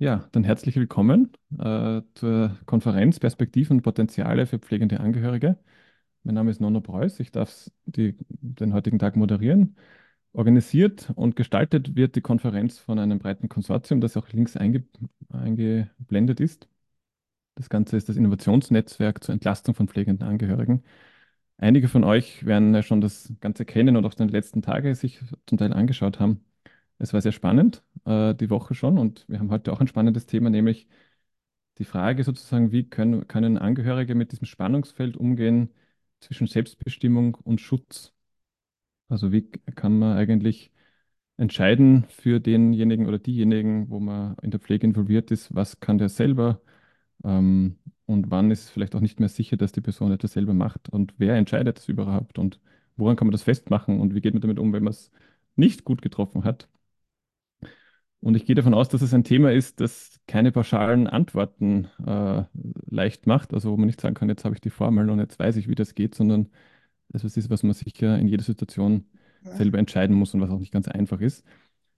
Ja, dann herzlich willkommen äh, zur Konferenz Perspektiven und Potenziale für pflegende Angehörige. Mein Name ist Nono Preuß. Ich darf die, den heutigen Tag moderieren. Organisiert und gestaltet wird die Konferenz von einem breiten Konsortium, das auch links einge, eingeblendet ist. Das Ganze ist das Innovationsnetzwerk zur Entlastung von pflegenden Angehörigen. Einige von euch werden ja schon das Ganze kennen und auch den letzten Tagen sich zum Teil angeschaut haben. Es war sehr spannend, äh, die Woche schon, und wir haben heute auch ein spannendes Thema, nämlich die Frage sozusagen, wie können, können Angehörige mit diesem Spannungsfeld umgehen zwischen Selbstbestimmung und Schutz? Also wie kann man eigentlich entscheiden für denjenigen oder diejenigen, wo man in der Pflege involviert ist, was kann der selber ähm, und wann ist vielleicht auch nicht mehr sicher, dass die Person etwas selber macht und wer entscheidet das überhaupt und woran kann man das festmachen und wie geht man damit um, wenn man es nicht gut getroffen hat? Und ich gehe davon aus, dass es ein Thema ist, das keine pauschalen Antworten äh, leicht macht. Also wo man nicht sagen kann, jetzt habe ich die Formel und jetzt weiß ich, wie das geht, sondern das ist, was man sicher in jeder Situation selber entscheiden muss und was auch nicht ganz einfach ist.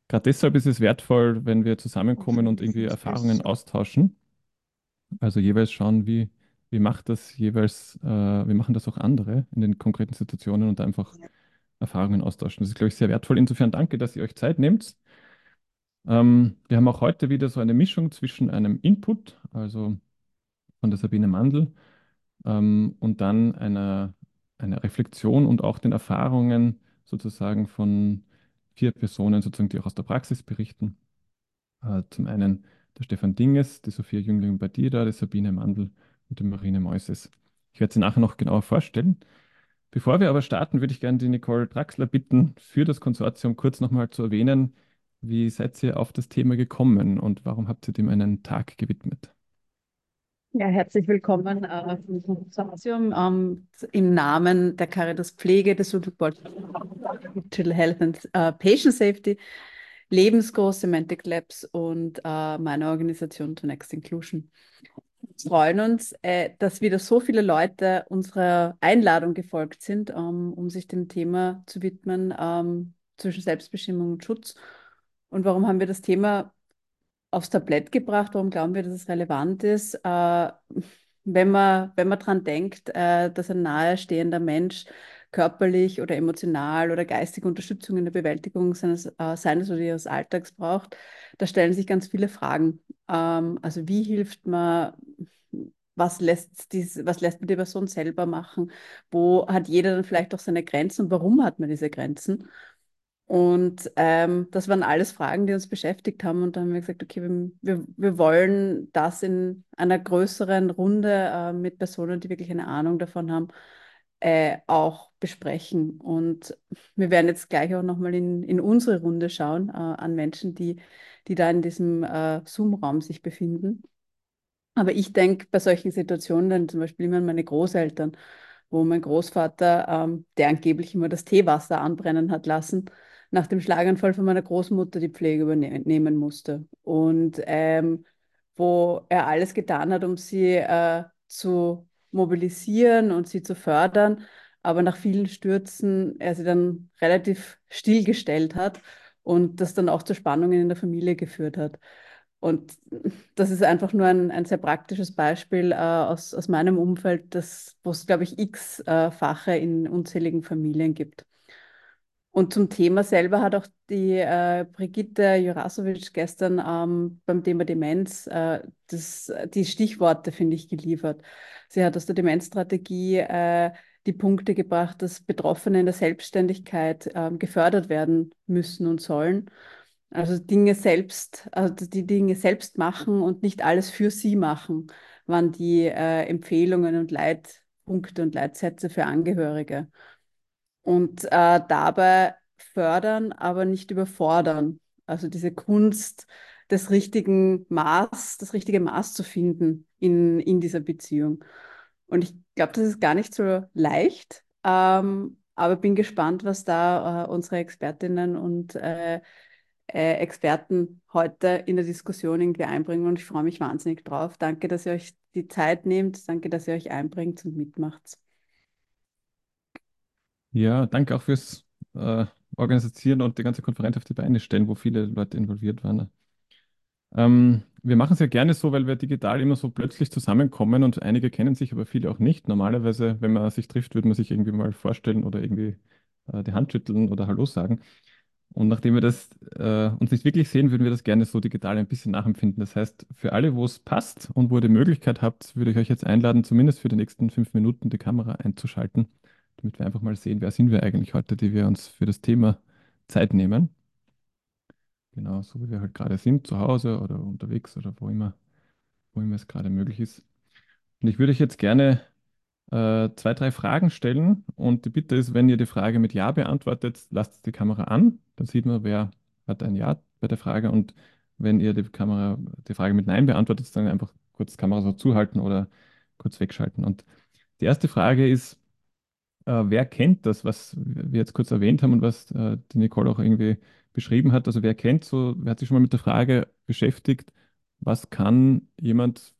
Gerade deshalb ist es wertvoll, wenn wir zusammenkommen und irgendwie Erfahrungen austauschen. Also jeweils schauen, wie, wie macht das jeweils, äh, wie machen das auch andere in den konkreten Situationen und einfach Erfahrungen austauschen. Das ist, glaube ich, sehr wertvoll. Insofern danke, dass ihr euch Zeit nehmt. Ähm, wir haben auch heute wieder so eine Mischung zwischen einem Input, also von der Sabine Mandl, ähm, und dann einer, einer Reflexion und auch den Erfahrungen sozusagen von vier Personen, sozusagen, die auch aus der Praxis berichten. Äh, zum einen der Stefan Dinges, die Sophia Jüngling-Badida, die Sabine Mandl und die Marine Meuses. Ich werde sie nachher noch genauer vorstellen. Bevor wir aber starten, würde ich gerne die Nicole Draxler bitten, für das Konsortium kurz nochmal zu erwähnen, wie seid ihr auf das Thema gekommen und warum habt ihr dem einen Tag gewidmet? Ja, herzlich willkommen äh, vom Konsortium ähm, im Namen der Caritas Pflege des Digital Health and uh, Patient Safety, Lebensgroß Semantic Labs und äh, meiner Organisation To Next Inclusion. Wir freuen uns, äh, dass wieder so viele Leute unserer Einladung gefolgt sind, um, ähm, um sich dem Thema zu widmen ähm, zwischen Selbstbestimmung und Schutz. Und warum haben wir das Thema aufs Tablett gebracht? Warum glauben wir, dass es relevant ist? Äh, wenn man, wenn man daran denkt, äh, dass ein nahestehender Mensch körperlich oder emotional oder geistige Unterstützung in der Bewältigung seines, äh, seines oder ihres Alltags braucht, da stellen sich ganz viele Fragen. Ähm, also wie hilft man, was lässt, dies, was lässt man die Person selber machen? Wo hat jeder dann vielleicht auch seine Grenzen und warum hat man diese Grenzen? Und ähm, das waren alles Fragen, die uns beschäftigt haben. Und dann haben wir gesagt, okay, wir, wir, wollen das in einer größeren Runde äh, mit Personen, die wirklich eine Ahnung davon haben, äh, auch besprechen. Und wir werden jetzt gleich auch nochmal in, in unsere Runde schauen, äh, an Menschen, die, die da in diesem äh, Zoom-Raum sich befinden. Aber ich denke bei solchen Situationen, zum Beispiel immer an meine Großeltern, wo mein Großvater, ähm, der angeblich immer das Teewasser anbrennen hat lassen, nach dem Schlaganfall von meiner Großmutter die Pflege übernehmen musste. Und ähm, wo er alles getan hat, um sie äh, zu mobilisieren und sie zu fördern, aber nach vielen Stürzen er sie dann relativ stillgestellt hat und das dann auch zu Spannungen in der Familie geführt hat. Und das ist einfach nur ein, ein sehr praktisches Beispiel äh, aus, aus meinem Umfeld, wo es, glaube ich, x-fache äh, in unzähligen Familien gibt. Und zum Thema selber hat auch die äh, Brigitte Jurasovic gestern ähm, beim Thema Demenz äh, das, die Stichworte, finde ich, geliefert. Sie hat aus der Demenzstrategie äh, die Punkte gebracht, dass Betroffene in der Selbstständigkeit ähm, gefördert werden müssen und sollen. Also Dinge selbst, also die Dinge selbst machen und nicht alles für sie machen, waren die äh, Empfehlungen und Leitpunkte und Leitsätze für Angehörige und äh, dabei fördern, aber nicht überfordern. Also diese Kunst des richtigen Maß, das richtige Maß zu finden in, in dieser Beziehung. Und ich glaube, das ist gar nicht so leicht, ähm, aber bin gespannt, was da äh, unsere Expertinnen und äh, äh, Experten heute in der Diskussion irgendwie einbringen und ich freue mich wahnsinnig drauf. Danke, dass ihr euch die Zeit nehmt. Danke, dass ihr euch einbringt und mitmacht. Ja, danke auch fürs äh, Organisieren und die ganze Konferenz auf die Beine stellen, wo viele Leute involviert waren. Ähm, wir machen es ja gerne so, weil wir digital immer so plötzlich zusammenkommen und einige kennen sich, aber viele auch nicht. Normalerweise, wenn man sich trifft, würde man sich irgendwie mal vorstellen oder irgendwie äh, die Hand schütteln oder Hallo sagen. Und nachdem wir das äh, uns nicht wirklich sehen, würden wir das gerne so digital ein bisschen nachempfinden. Das heißt, für alle, wo es passt und wo ihr die Möglichkeit habt, würde ich euch jetzt einladen, zumindest für die nächsten fünf Minuten die Kamera einzuschalten, damit wir einfach mal sehen, wer sind wir eigentlich heute, die wir uns für das Thema Zeit nehmen. Genau, so wie wir halt gerade sind, zu Hause oder unterwegs oder wo immer, wo immer es gerade möglich ist. Und ich würde euch jetzt gerne äh, zwei, drei Fragen stellen. Und die Bitte ist, wenn ihr die Frage mit Ja beantwortet, lasst die Kamera an. Dann sieht man, wer hat ein Ja bei der Frage. Und wenn ihr die Kamera, die Frage mit Nein beantwortet, dann einfach kurz die Kamera so zuhalten oder kurz wegschalten. Und die erste Frage ist, äh, wer kennt das, was wir jetzt kurz erwähnt haben und was äh, die Nicole auch irgendwie beschrieben hat? Also wer kennt so, wer hat sich schon mal mit der Frage beschäftigt, was kann jemand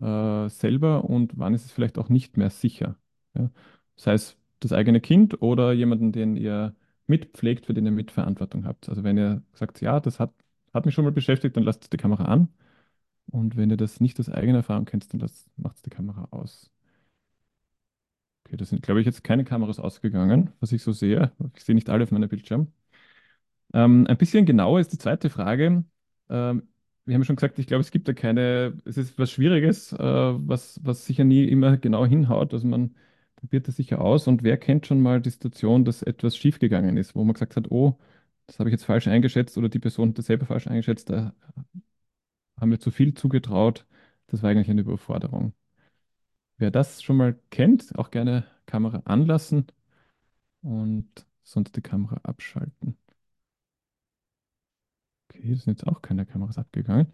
äh, selber und wann ist es vielleicht auch nicht mehr sicher? Ja? Sei es das eigene Kind oder jemanden, den ihr mitpflegt, für den ihr Mitverantwortung habt. Also wenn ihr sagt, ja, das hat, hat mich schon mal beschäftigt, dann lasst die Kamera an. Und wenn ihr das nicht aus eigener Erfahrung kennt, dann macht die Kamera aus. Okay, da sind, glaube ich, jetzt keine Kameras ausgegangen, was ich so sehe. Ich sehe nicht alle auf meinem Bildschirm. Ähm, ein bisschen genauer ist die zweite Frage. Ähm, wir haben schon gesagt, ich glaube, es gibt da keine, es ist was Schwieriges, äh, was, was sicher nie immer genau hinhaut. Also man probiert das sicher aus. Und wer kennt schon mal die Situation, dass etwas schiefgegangen ist, wo man gesagt hat, oh, das habe ich jetzt falsch eingeschätzt oder die Person hat das selber falsch eingeschätzt, da haben wir zu viel zugetraut. Das war eigentlich eine Überforderung. Wer das schon mal kennt, auch gerne Kamera anlassen und sonst die Kamera abschalten. Okay, das sind jetzt auch keine Kameras abgegangen.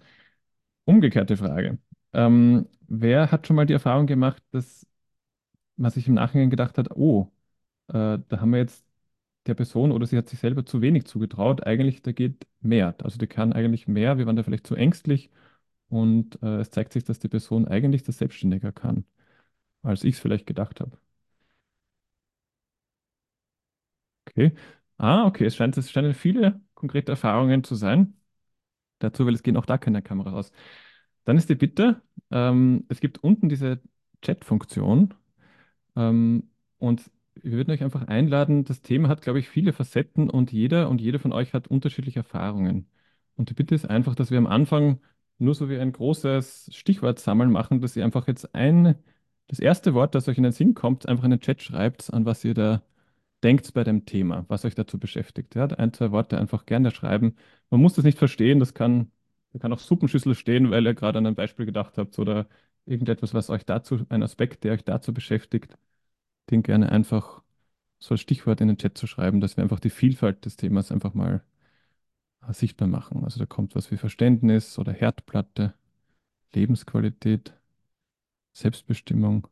Umgekehrte Frage. Ähm, wer hat schon mal die Erfahrung gemacht, dass man sich im Nachhinein gedacht hat, oh, äh, da haben wir jetzt der Person oder sie hat sich selber zu wenig zugetraut. Eigentlich, da geht mehr. Also die kann eigentlich mehr. Wir waren da vielleicht zu ängstlich und äh, es zeigt sich, dass die Person eigentlich das selbstständiger kann, als ich es vielleicht gedacht habe. Okay. Ah, okay. Es scheint, es scheinen viele konkrete Erfahrungen zu sein. Dazu, weil es gehen auch da keine Kameras aus. Dann ist die Bitte, ähm, es gibt unten diese Chat-Funktion ähm, und wir würden euch einfach einladen. Das Thema hat, glaube ich, viele Facetten und jeder und jede von euch hat unterschiedliche Erfahrungen. Und die Bitte ist einfach, dass wir am Anfang nur so wie ein großes Stichwort sammeln machen, dass ihr einfach jetzt ein, das erste Wort, das euch in den Sinn kommt, einfach in den Chat schreibt, an was ihr da denkt bei dem Thema, was euch dazu beschäftigt. Ja, ein, zwei Worte einfach gerne schreiben. Man muss das nicht verstehen, das kann, da kann auch Suppenschüssel stehen, weil ihr gerade an ein Beispiel gedacht habt oder irgendetwas, was euch dazu, ein Aspekt, der euch dazu beschäftigt, den gerne einfach so als Stichwort in den Chat zu schreiben, dass wir einfach die Vielfalt des Themas einfach mal äh, sichtbar machen. Also da kommt was wie Verständnis oder Herdplatte, Lebensqualität, Selbstbestimmung,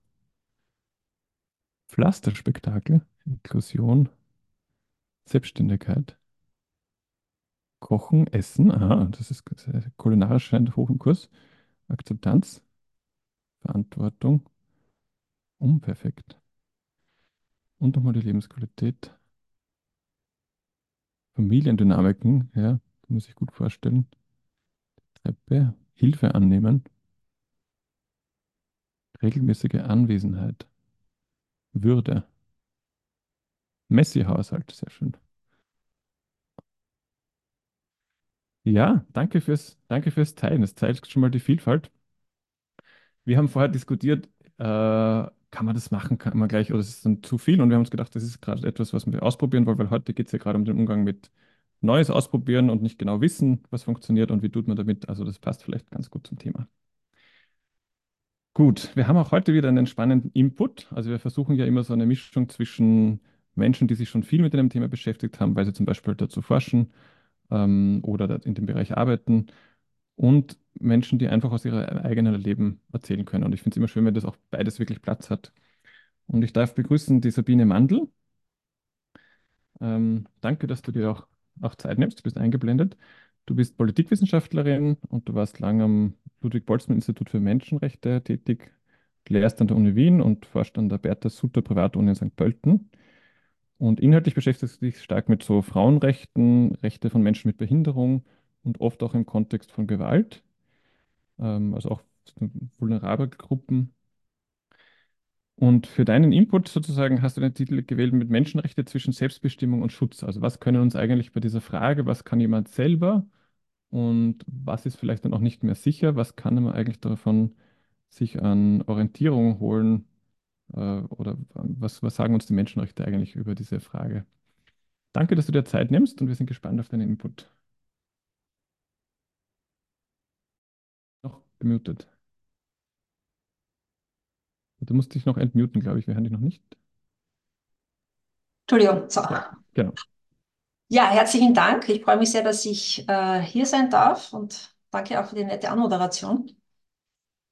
Pflasterspektakel, Inklusion, Selbstständigkeit, Kochen, Essen, aha, das ist kulinarisch scheint hoch im Kurs, Akzeptanz, Verantwortung, unperfekt und nochmal die Lebensqualität, Familiendynamiken, ja, man sich gut vorstellen, Treppe, Hilfe annehmen, regelmäßige Anwesenheit, Würde. Messi-Haushalt, sehr schön. Ja, danke fürs, danke fürs Teilen. Das zeigt schon mal die Vielfalt. Wir haben vorher diskutiert, äh, kann man das machen, kann man gleich, oder ist es dann zu viel? Und wir haben uns gedacht, das ist gerade etwas, was wir ausprobieren wollen, weil heute geht es ja gerade um den Umgang mit Neues ausprobieren und nicht genau wissen, was funktioniert und wie tut man damit. Also das passt vielleicht ganz gut zum Thema. Gut, wir haben auch heute wieder einen spannenden Input. Also wir versuchen ja immer so eine Mischung zwischen Menschen, die sich schon viel mit dem Thema beschäftigt haben, weil sie zum Beispiel dazu forschen ähm, oder in dem Bereich arbeiten und Menschen, die einfach aus ihrem eigenen Leben erzählen können. Und ich finde es immer schön, wenn das auch beides wirklich Platz hat. Und ich darf begrüßen die Sabine Mandl. Ähm, danke, dass du dir auch, auch Zeit nimmst. Du bist eingeblendet. Du bist Politikwissenschaftlerin und du warst lange am Ludwig-Boltzmann-Institut für Menschenrechte tätig. Lehrst an der Uni Wien und forscht an der Bertha Sutter Privatuni in St. Pölten. Und inhaltlich beschäftigst du dich stark mit so Frauenrechten, Rechte von Menschen mit Behinderung und oft auch im Kontext von Gewalt, ähm, also auch vulnerable Gruppen. Und für deinen Input sozusagen hast du den Titel gewählt mit Menschenrechte zwischen Selbstbestimmung und Schutz. Also was können uns eigentlich bei dieser Frage, was kann jemand selber und was ist vielleicht dann auch nicht mehr sicher, was kann man eigentlich davon sich an Orientierung holen äh, oder was, was sagen uns die Menschenrechte eigentlich über diese Frage? Danke, dass du dir Zeit nimmst und wir sind gespannt auf deinen Input. Noch gemutet. Du musst dich noch entmuten, glaube ich. Wir hören dich noch nicht. Entschuldigung. So. Ja, genau. Ja, herzlichen Dank. Ich freue mich sehr, dass ich äh, hier sein darf und danke auch für die nette Anmoderation.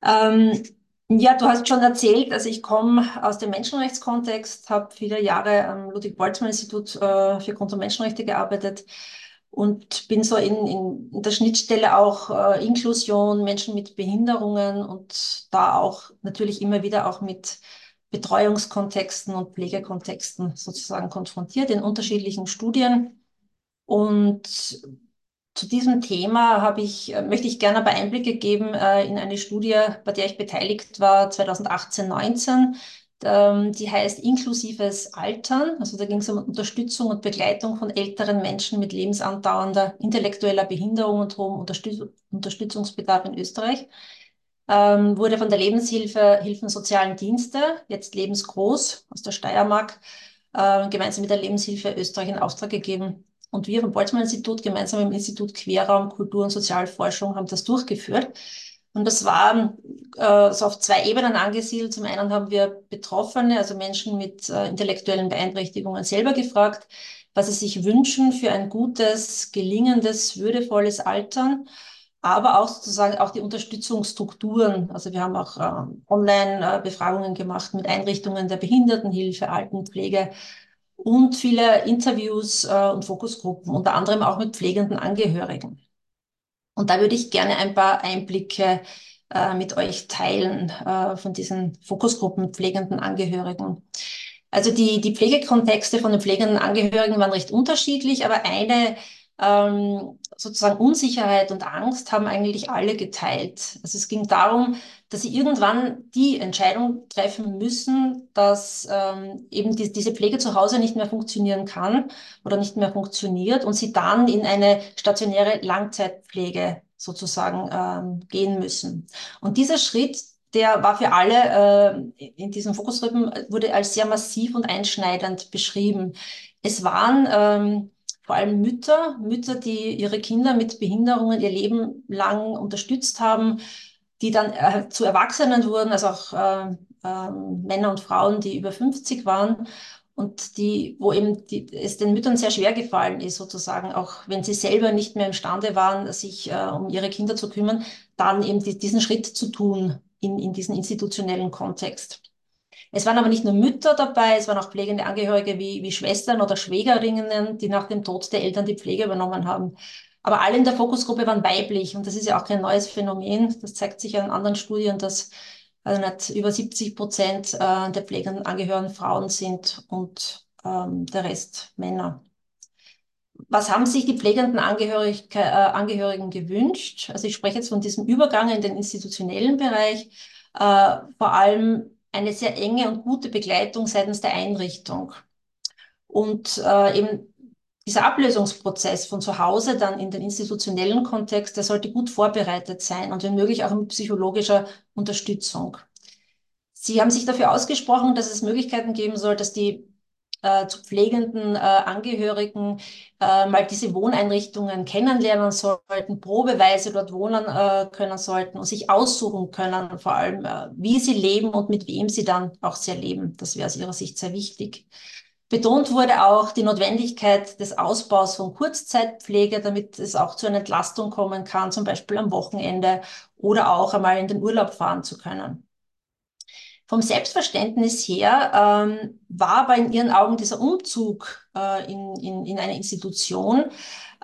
Ähm, ja, du hast schon erzählt, also ich komme aus dem Menschenrechtskontext, habe viele Jahre am Ludwig-Boltzmann-Institut äh, für Grund- und Menschenrechte gearbeitet und bin so in, in, in der Schnittstelle auch äh, Inklusion, Menschen mit Behinderungen und da auch natürlich immer wieder auch mit Betreuungskontexten und Pflegekontexten sozusagen konfrontiert in unterschiedlichen Studien. Und zu diesem Thema habe ich, äh, möchte ich gerne aber Einblicke geben äh, in eine Studie, bei der ich beteiligt war 2018, 19 ähm, die heißt inklusives Altern. Also da ging es um Unterstützung und Begleitung von älteren Menschen mit lebensandauernder intellektueller Behinderung und hohem Unterstütz Unterstützungsbedarf in Österreich. Ähm, wurde von der Lebenshilfe Hilfen Sozialen Dienste, jetzt lebensgroß aus der Steiermark, äh, gemeinsam mit der Lebenshilfe Österreich in Auftrag gegeben. Und wir vom Boltzmann-Institut gemeinsam mit dem Institut Querraum, Kultur und Sozialforschung haben das durchgeführt. Und das war äh, so auf zwei Ebenen angesiedelt. Zum einen haben wir Betroffene, also Menschen mit äh, intellektuellen Beeinträchtigungen selber gefragt, was sie sich wünschen für ein gutes, gelingendes, würdevolles Altern, aber auch sozusagen auch die Unterstützungsstrukturen. Also wir haben auch äh, Online-Befragungen gemacht mit Einrichtungen der Behindertenhilfe, Altenpflege und viele Interviews äh, und Fokusgruppen, unter anderem auch mit pflegenden Angehörigen. Und da würde ich gerne ein paar Einblicke äh, mit euch teilen äh, von diesen Fokusgruppen pflegenden Angehörigen. Also die, die Pflegekontexte von den pflegenden Angehörigen waren recht unterschiedlich, aber eine ähm, sozusagen Unsicherheit und Angst haben eigentlich alle geteilt. Also es ging darum, dass sie irgendwann die Entscheidung treffen müssen, dass ähm, eben die, diese Pflege zu Hause nicht mehr funktionieren kann oder nicht mehr funktioniert und sie dann in eine stationäre Langzeitpflege sozusagen ähm, gehen müssen. Und dieser Schritt, der war für alle äh, in diesen Fokusgruppen, wurde als sehr massiv und einschneidend beschrieben. Es waren ähm, vor allem Mütter, Mütter, die ihre Kinder mit Behinderungen ihr Leben lang unterstützt haben, die dann äh, zu Erwachsenen wurden, also auch äh, äh, Männer und Frauen, die über 50 waren und die, wo eben die, es den Müttern sehr schwer gefallen ist, sozusagen, auch wenn sie selber nicht mehr imstande waren, sich äh, um ihre Kinder zu kümmern, dann eben die, diesen Schritt zu tun in, in diesen institutionellen Kontext. Es waren aber nicht nur Mütter dabei, es waren auch pflegende Angehörige wie, wie Schwestern oder Schwägerinnen, die nach dem Tod der Eltern die Pflege übernommen haben. Aber alle in der Fokusgruppe waren weiblich und das ist ja auch kein neues Phänomen. Das zeigt sich ja in anderen Studien, dass also nicht über 70 Prozent äh, der pflegenden Angehörigen Frauen sind und ähm, der Rest Männer. Was haben sich die pflegenden Angehörig, äh, Angehörigen gewünscht? Also ich spreche jetzt von diesem Übergang in den institutionellen Bereich, äh, vor allem eine sehr enge und gute Begleitung seitens der Einrichtung. Und äh, eben dieser Ablösungsprozess von zu Hause dann in den institutionellen Kontext, der sollte gut vorbereitet sein und wenn möglich auch mit psychologischer Unterstützung. Sie haben sich dafür ausgesprochen, dass es Möglichkeiten geben soll, dass die äh, zu pflegenden äh, Angehörigen äh, mal diese Wohneinrichtungen kennenlernen sollten, probeweise dort wohnen äh, können sollten und sich aussuchen können, vor allem äh, wie sie leben und mit wem sie dann auch sehr leben. Das wäre aus ihrer Sicht sehr wichtig. Betont wurde auch die Notwendigkeit des Ausbaus von Kurzzeitpflege, damit es auch zu einer Entlastung kommen kann, zum Beispiel am Wochenende oder auch einmal in den Urlaub fahren zu können. Vom Selbstverständnis her ähm, war aber in Ihren Augen dieser Umzug äh, in, in, in eine Institution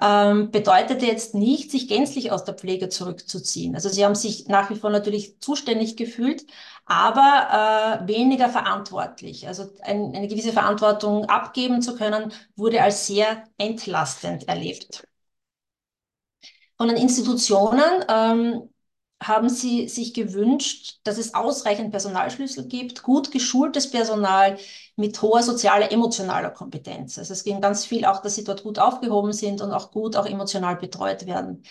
ähm, bedeutete jetzt nicht, sich gänzlich aus der Pflege zurückzuziehen. Also Sie haben sich nach wie vor natürlich zuständig gefühlt, aber äh, weniger verantwortlich. Also ein, eine gewisse Verantwortung abgeben zu können, wurde als sehr entlastend erlebt. Von den Institutionen ähm, haben sie sich gewünscht, dass es ausreichend Personalschlüssel gibt, gut geschultes Personal mit hoher sozialer, emotionaler Kompetenz. Also es ging ganz viel auch, dass sie dort gut aufgehoben sind und auch gut auch emotional betreut werden.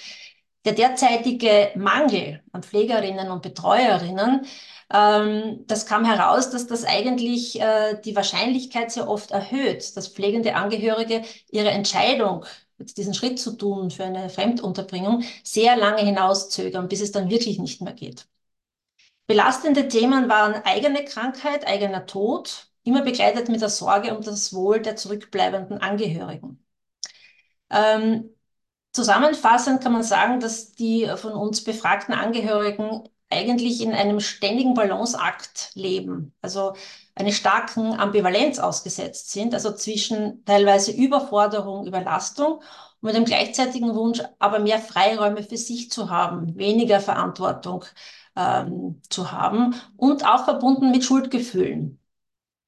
Der derzeitige Mangel an Pflegerinnen und Betreuerinnen, ähm, das kam heraus, dass das eigentlich äh, die Wahrscheinlichkeit sehr oft erhöht, dass pflegende Angehörige ihre Entscheidung diesen Schritt zu tun für eine Fremdunterbringung, sehr lange hinauszögern, bis es dann wirklich nicht mehr geht. Belastende Themen waren eigene Krankheit, eigener Tod, immer begleitet mit der Sorge um das Wohl der zurückbleibenden Angehörigen. Ähm, zusammenfassend kann man sagen, dass die von uns befragten Angehörigen eigentlich in einem ständigen Balanceakt leben, also eine starken Ambivalenz ausgesetzt sind, also zwischen teilweise Überforderung, Überlastung und mit dem gleichzeitigen Wunsch, aber mehr Freiräume für sich zu haben, weniger Verantwortung ähm, zu haben und auch verbunden mit Schuldgefühlen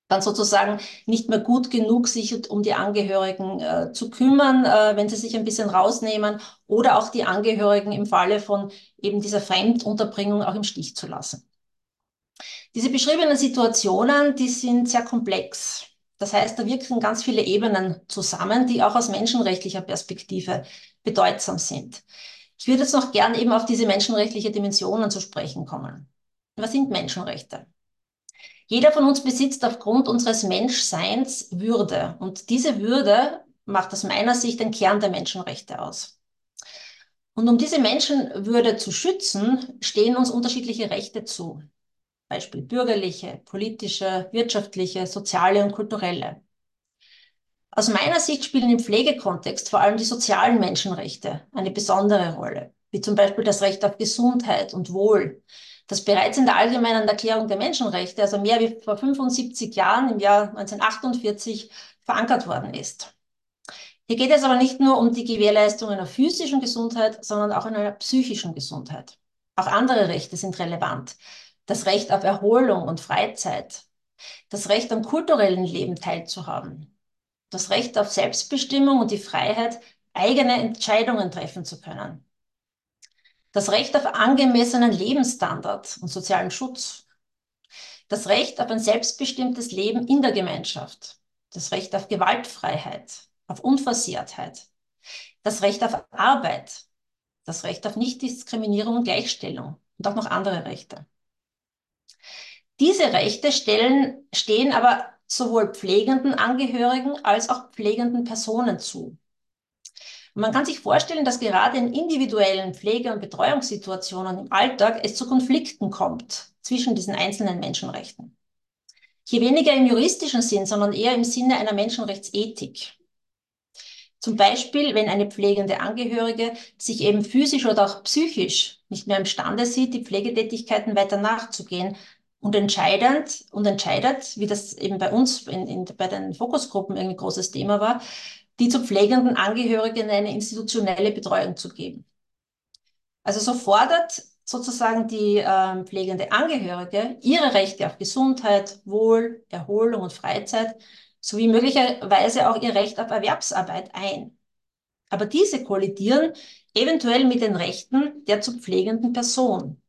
dann sozusagen nicht mehr gut genug sich um die Angehörigen äh, zu kümmern, äh, wenn sie sich ein bisschen rausnehmen oder auch die Angehörigen im Falle von eben dieser Fremdunterbringung auch im Stich zu lassen. Diese beschriebenen Situationen, die sind sehr komplex. Das heißt, da wirken ganz viele Ebenen zusammen, die auch aus menschenrechtlicher Perspektive bedeutsam sind. Ich würde jetzt noch gern eben auf diese menschenrechtliche Dimensionen zu sprechen kommen. Was sind Menschenrechte? Jeder von uns besitzt aufgrund unseres Menschseins Würde. Und diese Würde macht aus meiner Sicht den Kern der Menschenrechte aus. Und um diese Menschenwürde zu schützen, stehen uns unterschiedliche Rechte zu. Beispiel bürgerliche, politische, wirtschaftliche, soziale und kulturelle. Aus meiner Sicht spielen im Pflegekontext vor allem die sozialen Menschenrechte eine besondere Rolle, wie zum Beispiel das Recht auf Gesundheit und Wohl, das bereits in der Allgemeinen Erklärung der Menschenrechte, also mehr wie vor 75 Jahren im Jahr 1948, verankert worden ist. Hier geht es aber nicht nur um die Gewährleistung einer physischen Gesundheit, sondern auch einer psychischen Gesundheit. Auch andere Rechte sind relevant. Das Recht auf Erholung und Freizeit, das Recht am kulturellen Leben teilzuhaben, das Recht auf Selbstbestimmung und die Freiheit, eigene Entscheidungen treffen zu können, das Recht auf angemessenen Lebensstandard und sozialen Schutz, das Recht auf ein selbstbestimmtes Leben in der Gemeinschaft, das Recht auf Gewaltfreiheit, auf Unversehrtheit, das Recht auf Arbeit, das Recht auf Nichtdiskriminierung und Gleichstellung und auch noch andere Rechte. Diese Rechte stellen, stehen aber sowohl pflegenden Angehörigen als auch pflegenden Personen zu. Man kann sich vorstellen, dass gerade in individuellen Pflege- und Betreuungssituationen im Alltag es zu Konflikten kommt zwischen diesen einzelnen Menschenrechten. Hier weniger im juristischen Sinn, sondern eher im Sinne einer Menschenrechtsethik. Zum Beispiel, wenn eine pflegende Angehörige sich eben physisch oder auch psychisch nicht mehr imstande sieht, die Pflegetätigkeiten weiter nachzugehen und entscheidend und entscheidet, wie das eben bei uns in, in, bei den Fokusgruppen ein großes Thema war, die zu pflegenden Angehörigen eine institutionelle Betreuung zu geben. Also so fordert sozusagen die äh, pflegende Angehörige ihre Rechte auf Gesundheit, Wohl, Erholung und Freizeit sowie möglicherweise auch ihr Recht auf Erwerbsarbeit ein. Aber diese kollidieren eventuell mit den Rechten der zu pflegenden Person.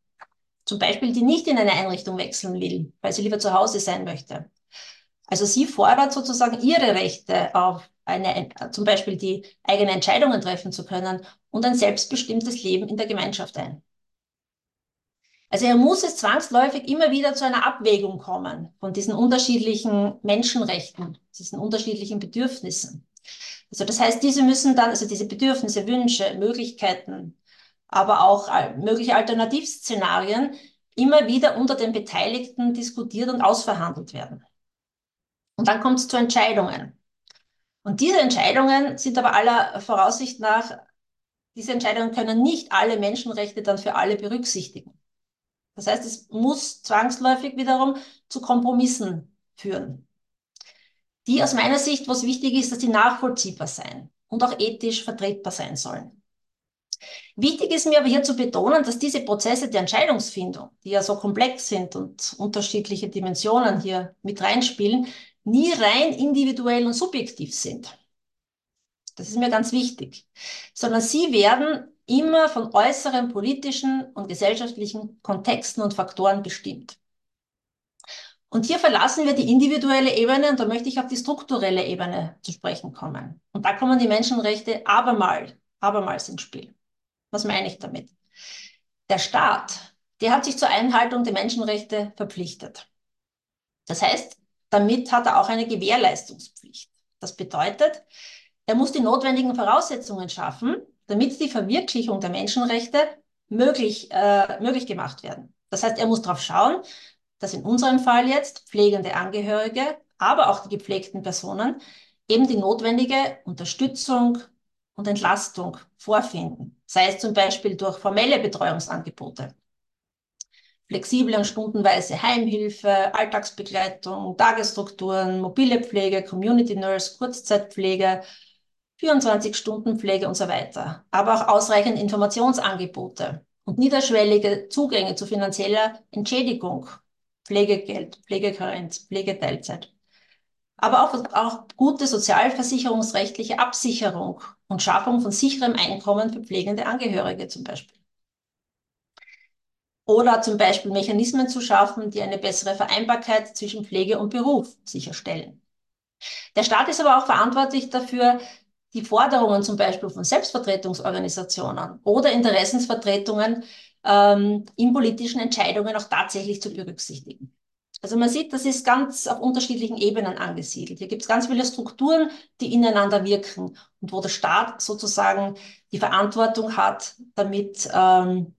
Zum Beispiel, die nicht in eine Einrichtung wechseln will, weil sie lieber zu Hause sein möchte. Also sie fordert sozusagen ihre Rechte auf eine, zum Beispiel die eigenen Entscheidungen treffen zu können und ein selbstbestimmtes Leben in der Gemeinschaft ein. Also er muss es zwangsläufig immer wieder zu einer Abwägung kommen von diesen unterschiedlichen Menschenrechten, diesen unterschiedlichen Bedürfnissen. Also das heißt, diese müssen dann, also diese Bedürfnisse, Wünsche, Möglichkeiten, aber auch mögliche Alternativszenarien immer wieder unter den Beteiligten diskutiert und ausverhandelt werden. Und dann kommt es zu Entscheidungen. Und diese Entscheidungen sind aber aller Voraussicht nach, diese Entscheidungen können nicht alle Menschenrechte dann für alle berücksichtigen. Das heißt, es muss zwangsläufig wiederum zu Kompromissen führen. Die aus meiner Sicht, was wichtig ist, dass die nachvollziehbar sein und auch ethisch vertretbar sein sollen. Wichtig ist mir aber hier zu betonen, dass diese Prozesse der Entscheidungsfindung, die ja so komplex sind und unterschiedliche Dimensionen hier mit reinspielen, nie rein individuell und subjektiv sind. Das ist mir ganz wichtig. Sondern sie werden immer von äußeren politischen und gesellschaftlichen Kontexten und Faktoren bestimmt. Und hier verlassen wir die individuelle Ebene und da möchte ich auf die strukturelle Ebene zu sprechen kommen. Und da kommen die Menschenrechte abermal, abermals ins Spiel. Was meine ich damit? Der Staat, der hat sich zur Einhaltung der Menschenrechte verpflichtet. Das heißt, damit hat er auch eine Gewährleistungspflicht. Das bedeutet, er muss die notwendigen Voraussetzungen schaffen, damit die Verwirklichung der Menschenrechte möglich, äh, möglich gemacht werden. Das heißt, er muss darauf schauen, dass in unserem Fall jetzt pflegende Angehörige, aber auch die gepflegten Personen eben die notwendige Unterstützung und Entlastung vorfinden, sei es zum Beispiel durch formelle Betreuungsangebote, flexible und stundenweise Heimhilfe, Alltagsbegleitung, Tagesstrukturen, mobile Pflege, Community Nurse, Kurzzeitpflege, 24-Stunden-Pflege und so weiter, aber auch ausreichend Informationsangebote und niederschwellige Zugänge zu finanzieller Entschädigung, Pflegegeld, Pflegekarenz, Pflegeteilzeit. Aber auch, auch gute sozialversicherungsrechtliche Absicherung und Schaffung von sicherem Einkommen für pflegende Angehörige zum Beispiel. Oder zum Beispiel Mechanismen zu schaffen, die eine bessere Vereinbarkeit zwischen Pflege und Beruf sicherstellen. Der Staat ist aber auch verantwortlich dafür, die Forderungen zum Beispiel von Selbstvertretungsorganisationen oder Interessensvertretungen ähm, in politischen Entscheidungen auch tatsächlich zu berücksichtigen. Also man sieht, das ist ganz auf unterschiedlichen Ebenen angesiedelt. Hier gibt es ganz viele Strukturen, die ineinander wirken und wo der Staat sozusagen die Verantwortung hat, damit ähm,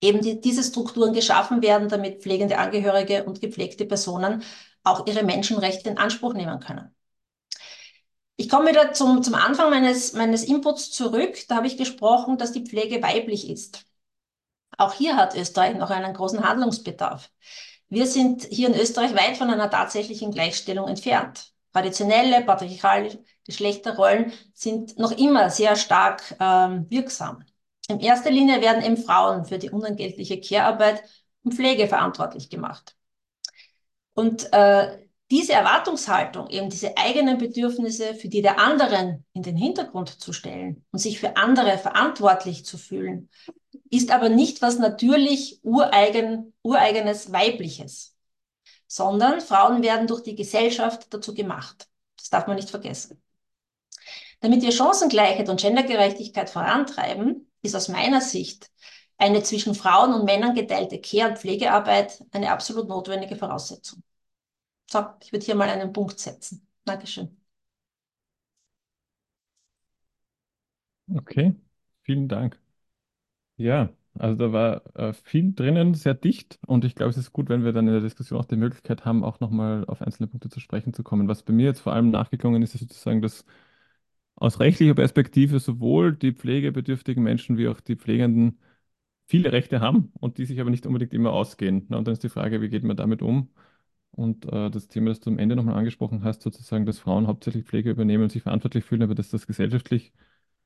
eben die, diese Strukturen geschaffen werden, damit pflegende Angehörige und gepflegte Personen auch ihre Menschenrechte in Anspruch nehmen können. Ich komme wieder zum, zum Anfang meines, meines Inputs zurück. Da habe ich gesprochen, dass die Pflege weiblich ist. Auch hier hat Österreich noch einen großen Handlungsbedarf. Wir sind hier in Österreich weit von einer tatsächlichen Gleichstellung entfernt. Traditionelle, patriarchale Geschlechterrollen sind noch immer sehr stark ähm, wirksam. In erster Linie werden eben Frauen für die unentgeltliche Care-Arbeit und Pflege verantwortlich gemacht. Und äh, diese Erwartungshaltung, eben diese eigenen Bedürfnisse für die der anderen in den Hintergrund zu stellen und sich für andere verantwortlich zu fühlen, ist aber nicht was natürlich ureigen, ureigenes Weibliches, sondern Frauen werden durch die Gesellschaft dazu gemacht. Das darf man nicht vergessen. Damit wir Chancengleichheit und Gendergerechtigkeit vorantreiben, ist aus meiner Sicht eine zwischen Frauen und Männern geteilte Care- und Pflegearbeit eine absolut notwendige Voraussetzung. So, ich würde hier mal einen Punkt setzen. Dankeschön. Okay, vielen Dank. Ja, also da war äh, viel drinnen, sehr dicht und ich glaube, es ist gut, wenn wir dann in der Diskussion auch die Möglichkeit haben, auch nochmal auf einzelne Punkte zu sprechen zu kommen. Was bei mir jetzt vor allem nachgeklungen ist, ist sozusagen, dass aus rechtlicher Perspektive sowohl die pflegebedürftigen Menschen wie auch die Pflegenden viele Rechte haben und die sich aber nicht unbedingt immer ausgehen. Und dann ist die Frage, wie geht man damit um? Und äh, das Thema, das du am Ende nochmal angesprochen hast, sozusagen, dass Frauen hauptsächlich Pflege übernehmen und sich verantwortlich fühlen, aber dass das gesellschaftlich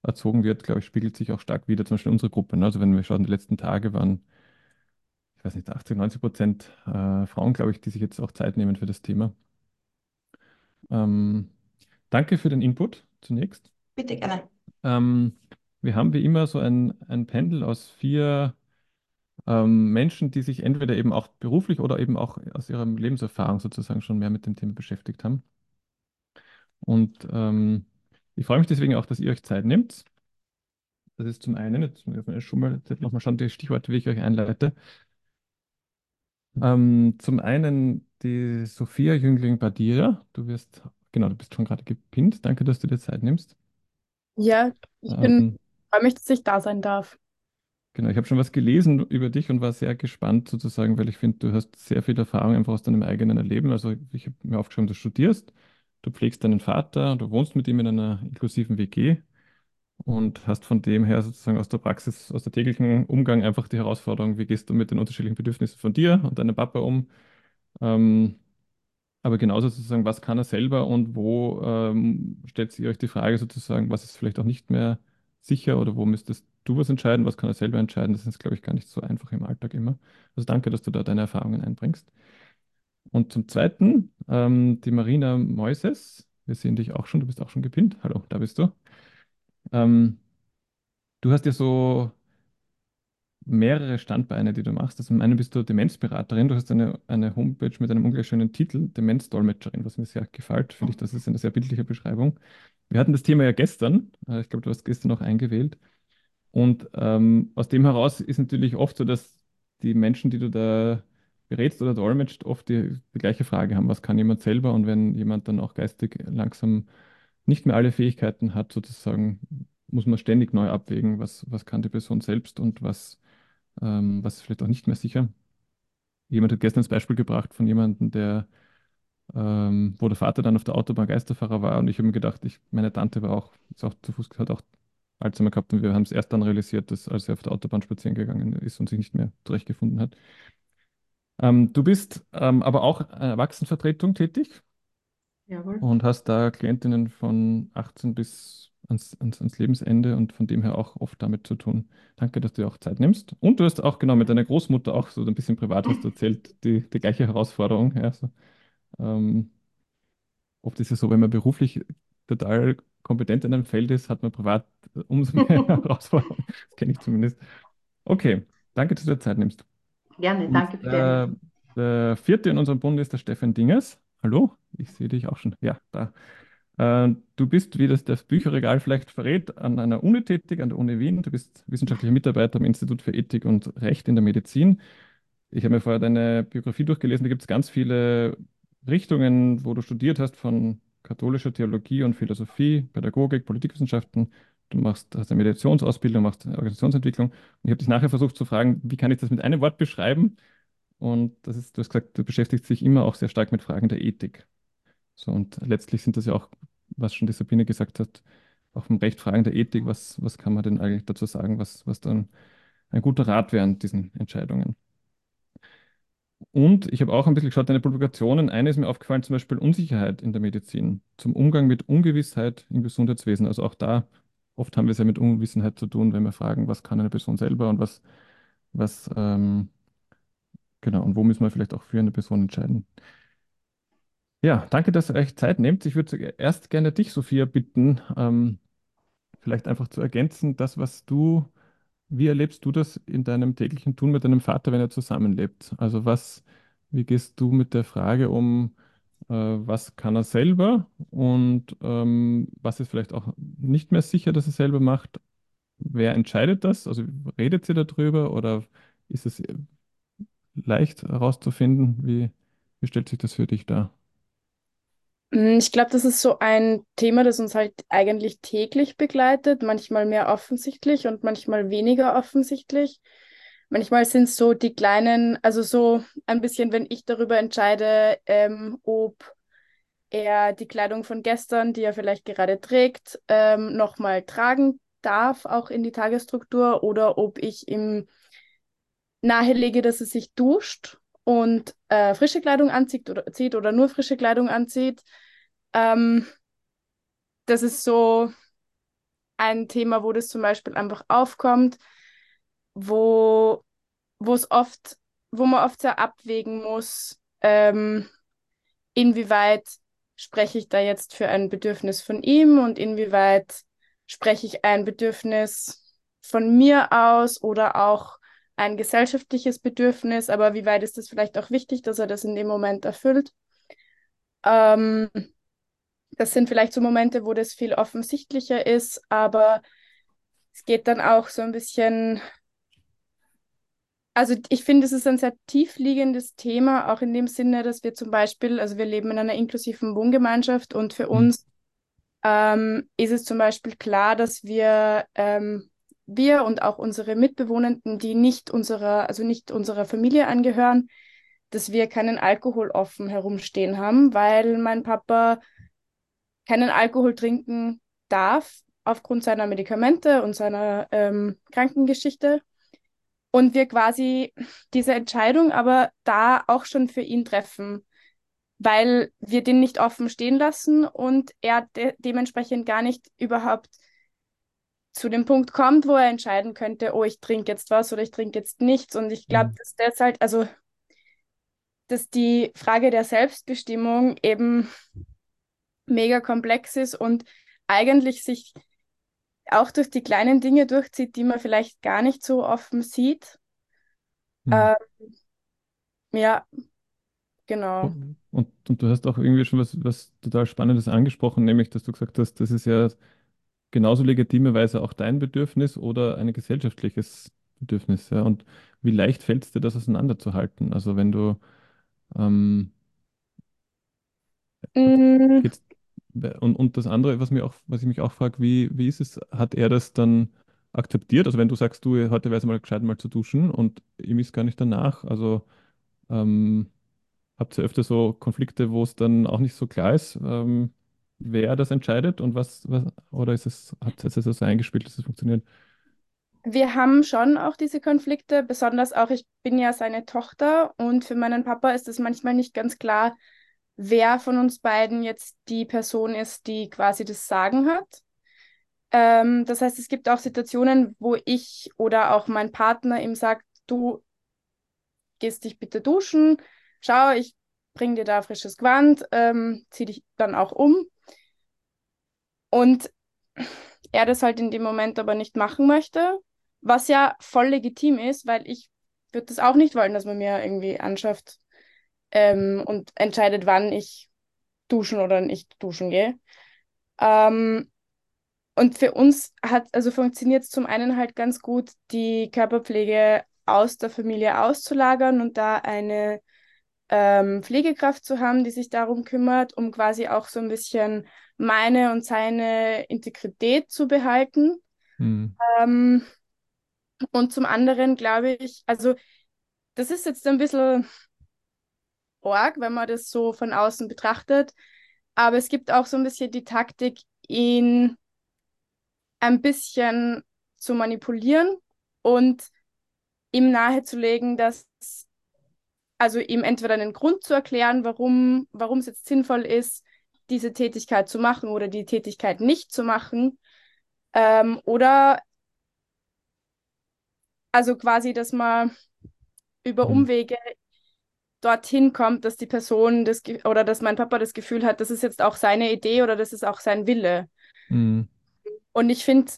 erzogen wird, glaube ich, spiegelt sich auch stark wieder, zum Beispiel in unserer Gruppe. Ne? Also wenn wir schauen, die letzten Tage waren, ich weiß nicht, 80, 90 Prozent äh, Frauen, glaube ich, die sich jetzt auch Zeit nehmen für das Thema. Ähm, danke für den Input zunächst. Bitte gerne. Ähm, wir haben wie immer so ein, ein Pendel aus vier ähm, Menschen, die sich entweder eben auch beruflich oder eben auch aus ihrer Lebenserfahrung sozusagen schon mehr mit dem Thema beschäftigt haben. Und ähm, ich freue mich deswegen auch, dass ihr euch Zeit nehmt. Das ist zum einen, jetzt muss ich schon mal, noch mal schauen, die Stichworte, wie ich euch einleite. Ähm, zum einen die Sophia Jüngling-Badira. Du wirst, genau, du bist schon gerade gepinnt. Danke, dass du dir Zeit nimmst. Ja, ich bin, Ähm, freue mich, dass ich da sein darf. Genau, ich habe schon was gelesen über dich und war sehr gespannt sozusagen, weil ich finde, du hast sehr viel Erfahrung einfach aus deinem eigenen Erleben. Also ich habe mir aufgeschrieben, du studierst, du pflegst deinen Vater, du wohnst mit ihm in einer inklusiven WG und hast von dem her sozusagen aus der Praxis, aus der täglichen Umgang einfach die Herausforderung, wie gehst du mit den unterschiedlichen Bedürfnissen von dir und deinem Papa um? Ähm, aber genauso sozusagen, was kann er selber und wo ähm, stellt sich euch die Frage sozusagen, was ist vielleicht auch nicht mehr sicher oder wo müsstest du was entscheiden, was kann er selber entscheiden? Das ist, glaube ich, gar nicht so einfach im Alltag immer. Also danke, dass du da deine Erfahrungen einbringst. Und zum Zweiten, ähm, die Marina Moises. Wir sehen dich auch schon, du bist auch schon gepinnt. Hallo, da bist du. Ähm, du hast ja so mehrere Standbeine, die du machst. Also zum einen bist du Demenzberaterin, du hast eine, eine Homepage mit einem ungleich schönen Titel, Demenzdolmetscherin, was mir sehr gefällt, finde ich, das ist eine sehr bildliche Beschreibung. Wir hatten das Thema ja gestern, äh, ich glaube, du hast gestern noch eingewählt. Und ähm, aus dem heraus ist natürlich oft so, dass die Menschen, die du da berätst oder dolmetscht, oft die, die gleiche Frage haben, was kann jemand selber? Und wenn jemand dann auch geistig langsam nicht mehr alle Fähigkeiten hat, sozusagen, muss man ständig neu abwägen, was, was kann die Person selbst und was, ähm, was ist vielleicht auch nicht mehr sicher. Jemand hat gestern das Beispiel gebracht von jemandem, der, ähm, wo der Vater dann auf der Autobahn Geisterfahrer war und ich habe mir gedacht, ich, meine Tante war auch, ist auch zu Fuß, hat auch Alzheimer gehabt und wir haben es erst dann realisiert, dass als er auf der Autobahn spazieren gegangen ist und sich nicht mehr zurechtgefunden hat. Ähm, du bist ähm, aber auch in der Erwachsenenvertretung tätig Jawohl. und hast da Klientinnen von 18 bis ans, ans, ans Lebensende und von dem her auch oft damit zu tun. Danke, dass du dir auch Zeit nimmst. Und du hast auch genau mit deiner Großmutter auch so ein bisschen privat hast du erzählt, die, die gleiche Herausforderung. Ja, so. ähm, oft ist es so, wenn man beruflich total kompetent in einem Feld ist, hat man privat umso mehr Herausforderungen. Das kenne ich zumindest. Okay, danke, dass du dir Zeit nimmst. Gerne, danke für der, der vierte in unserem Bund ist der Stefan Dingers. Hallo, ich sehe dich auch schon. Ja, da. Äh, du bist, wie das, das Bücherregal vielleicht verrät, an einer Uni tätig, an der Uni Wien. Du bist wissenschaftlicher Mitarbeiter am Institut für Ethik und Recht in der Medizin. Ich habe mir vorher deine Biografie durchgelesen. Da gibt es ganz viele Richtungen, wo du studiert hast, von katholischer Theologie und Philosophie, Pädagogik, Politikwissenschaften. Du machst, hast eine Mediationsausbildung, machst eine Organisationsentwicklung. Und ich habe dich nachher versucht zu fragen, wie kann ich das mit einem Wort beschreiben? Und das ist, du hast gesagt, du beschäftigst dich immer auch sehr stark mit Fragen der Ethik. So, und letztlich sind das ja auch, was schon die Sabine gesagt hat, auch vom Recht Fragen der Ethik, was, was kann man denn eigentlich dazu sagen, was, was dann ein guter Rat wäre an diesen Entscheidungen. Und ich habe auch ein bisschen geschaut, deine Publikationen. Eine ist mir aufgefallen, zum Beispiel Unsicherheit in der Medizin, zum Umgang mit Ungewissheit im Gesundheitswesen. Also auch da, oft haben wir es ja mit Unwissenheit zu tun, wenn wir fragen, was kann eine Person selber und was, was, ähm, genau, und wo müssen wir vielleicht auch für eine Person entscheiden. Ja, danke, dass ihr euch Zeit nehmt. Ich würde erst gerne dich, Sophia, bitten, ähm, vielleicht einfach zu ergänzen, das, was du wie erlebst du das in deinem täglichen Tun mit deinem Vater, wenn er zusammenlebt? Also was, wie gehst du mit der Frage um, was kann er selber und ähm, was ist vielleicht auch nicht mehr sicher, dass er selber macht? Wer entscheidet das? Also redet sie darüber oder ist es leicht herauszufinden? Wie, wie stellt sich das für dich dar? Mm, Ich glaube, das ist so ein Thema, das uns halt eigentlich täglich begleitet, manchmal mehr offensichtlich und manchmal weniger offensichtlich. Manchmal sind es so die kleinen, also so ein bisschen, wenn ich darüber entscheide, ähm, ob er die Kleidung von gestern, die er vielleicht gerade trägt, ähm, nochmal tragen darf, auch in die Tagesstruktur, oder ob ich ihm nahelege, dass er sich duscht und äh, frische Kleidung anzieht oder, zieht oder nur frische Kleidung anzieht. Ähm, das ist so ein Thema, wo das zum Beispiel einfach aufkommt, wo, wo es oft, wo man oft sehr abwägen muss, ähm, inwieweit spreche ich da jetzt für ein Bedürfnis von ihm und inwieweit spreche ich ein Bedürfnis von mir aus oder auch ein gesellschaftliches Bedürfnis, aber wie weit ist es vielleicht auch wichtig, dass er das in dem Moment erfüllt? Ähm, das sind vielleicht so Momente, wo das viel offensichtlicher ist, aber es geht dann auch so ein bisschen. Also ich finde, es ist ein sehr tiefliegendes Thema, auch in dem Sinne, dass wir zum Beispiel, also wir leben in einer inklusiven Wohngemeinschaft und für Mhm. uns ähm, ist es zum Beispiel klar, dass wir, ähm, wir und auch unsere Mitbewohnenden, die nicht unserer, also nicht unserer Familie angehören, dass wir keinen Alkohol offen herumstehen haben, weil mein Papa keinen Alkohol trinken darf aufgrund seiner Medikamente und seiner ähm, Krankengeschichte. Und wir quasi diese Entscheidung aber da auch schon für ihn treffen, weil wir den nicht offen stehen lassen und er de dementsprechend gar nicht überhaupt zu dem Punkt kommt, wo er entscheiden könnte, oh, ich trinke jetzt was oder ich trinke jetzt nichts. Und ich glaube, Mhm. dass das halt, also, dass die Frage der Selbstbestimmung eben mega komplex ist und eigentlich sich auch durch die kleinen Dinge durchzieht, die man vielleicht gar nicht so offen sieht. Hm. Ähm, ja, genau. Und, und du hast auch irgendwie schon was, was total Spannendes angesprochen, nämlich, dass du gesagt hast, das ist ja genauso legitimerweise auch dein Bedürfnis oder ein gesellschaftliches Bedürfnis. Ja? Und wie leicht fällt es dir, das auseinanderzuhalten? Also wenn du ähm, Mm, und, und das andere, was mir auch, was ich mich auch frage, wie, wie ist es, hat er das dann akzeptiert? Also wenn du sagst, du, heute wäre es mal gescheit, mal zu duschen und ihm ist gar nicht danach, also ähm, habt ihr öfter so Konflikte, wo es dann auch nicht so klar ist, ähm, wer das entscheidet und was, was oder ist es, hat es so eingespielt, dass es funktioniert? Wir haben schon auch diese Konflikte, besonders auch, ich bin ja seine Tochter und für meinen Papa ist es manchmal nicht ganz klar, wer von uns beiden jetzt die Person ist, die quasi das Sagen hat. Ähm, das heißt, es gibt auch Situationen, wo ich oder auch mein Partner ihm sagt, du gehst dich bitte duschen, schau, ich bring dir da frisches Gewand, ähm, zieh dich dann auch um. Und er das halt in dem Moment aber nicht machen möchte, was ja voll legitim ist, weil ich würde das auch nicht wollen, dass man mir irgendwie anschafft ähm, und entscheidet, wann ich duschen oder nicht duschen gehe. Ähm, und für uns hat, also funktioniert es zum einen halt ganz gut, die Körperpflege aus der Familie auszulagern und da eine ähm, Pflegekraft zu haben, die sich darum kümmert, um quasi auch so ein bisschen meine und seine Integrität zu behalten. Hm. Ähm, und zum anderen glaube ich, also das ist jetzt ein bisschen arg, wenn man das so von außen betrachtet, aber es gibt auch so ein bisschen die Taktik, ihn ein bisschen zu manipulieren und ihm nahezulegen, dass also ihm entweder einen Grund zu erklären, warum, warum es jetzt sinnvoll ist, diese Tätigkeit zu machen oder die Tätigkeit nicht zu machen. Ähm, oder also quasi, dass man über Mhm. Umwege dorthin kommt, dass die Person das oder dass mein Papa das Gefühl hat, das ist jetzt auch seine Idee oder das ist auch sein Wille. Hm. Und ich finde,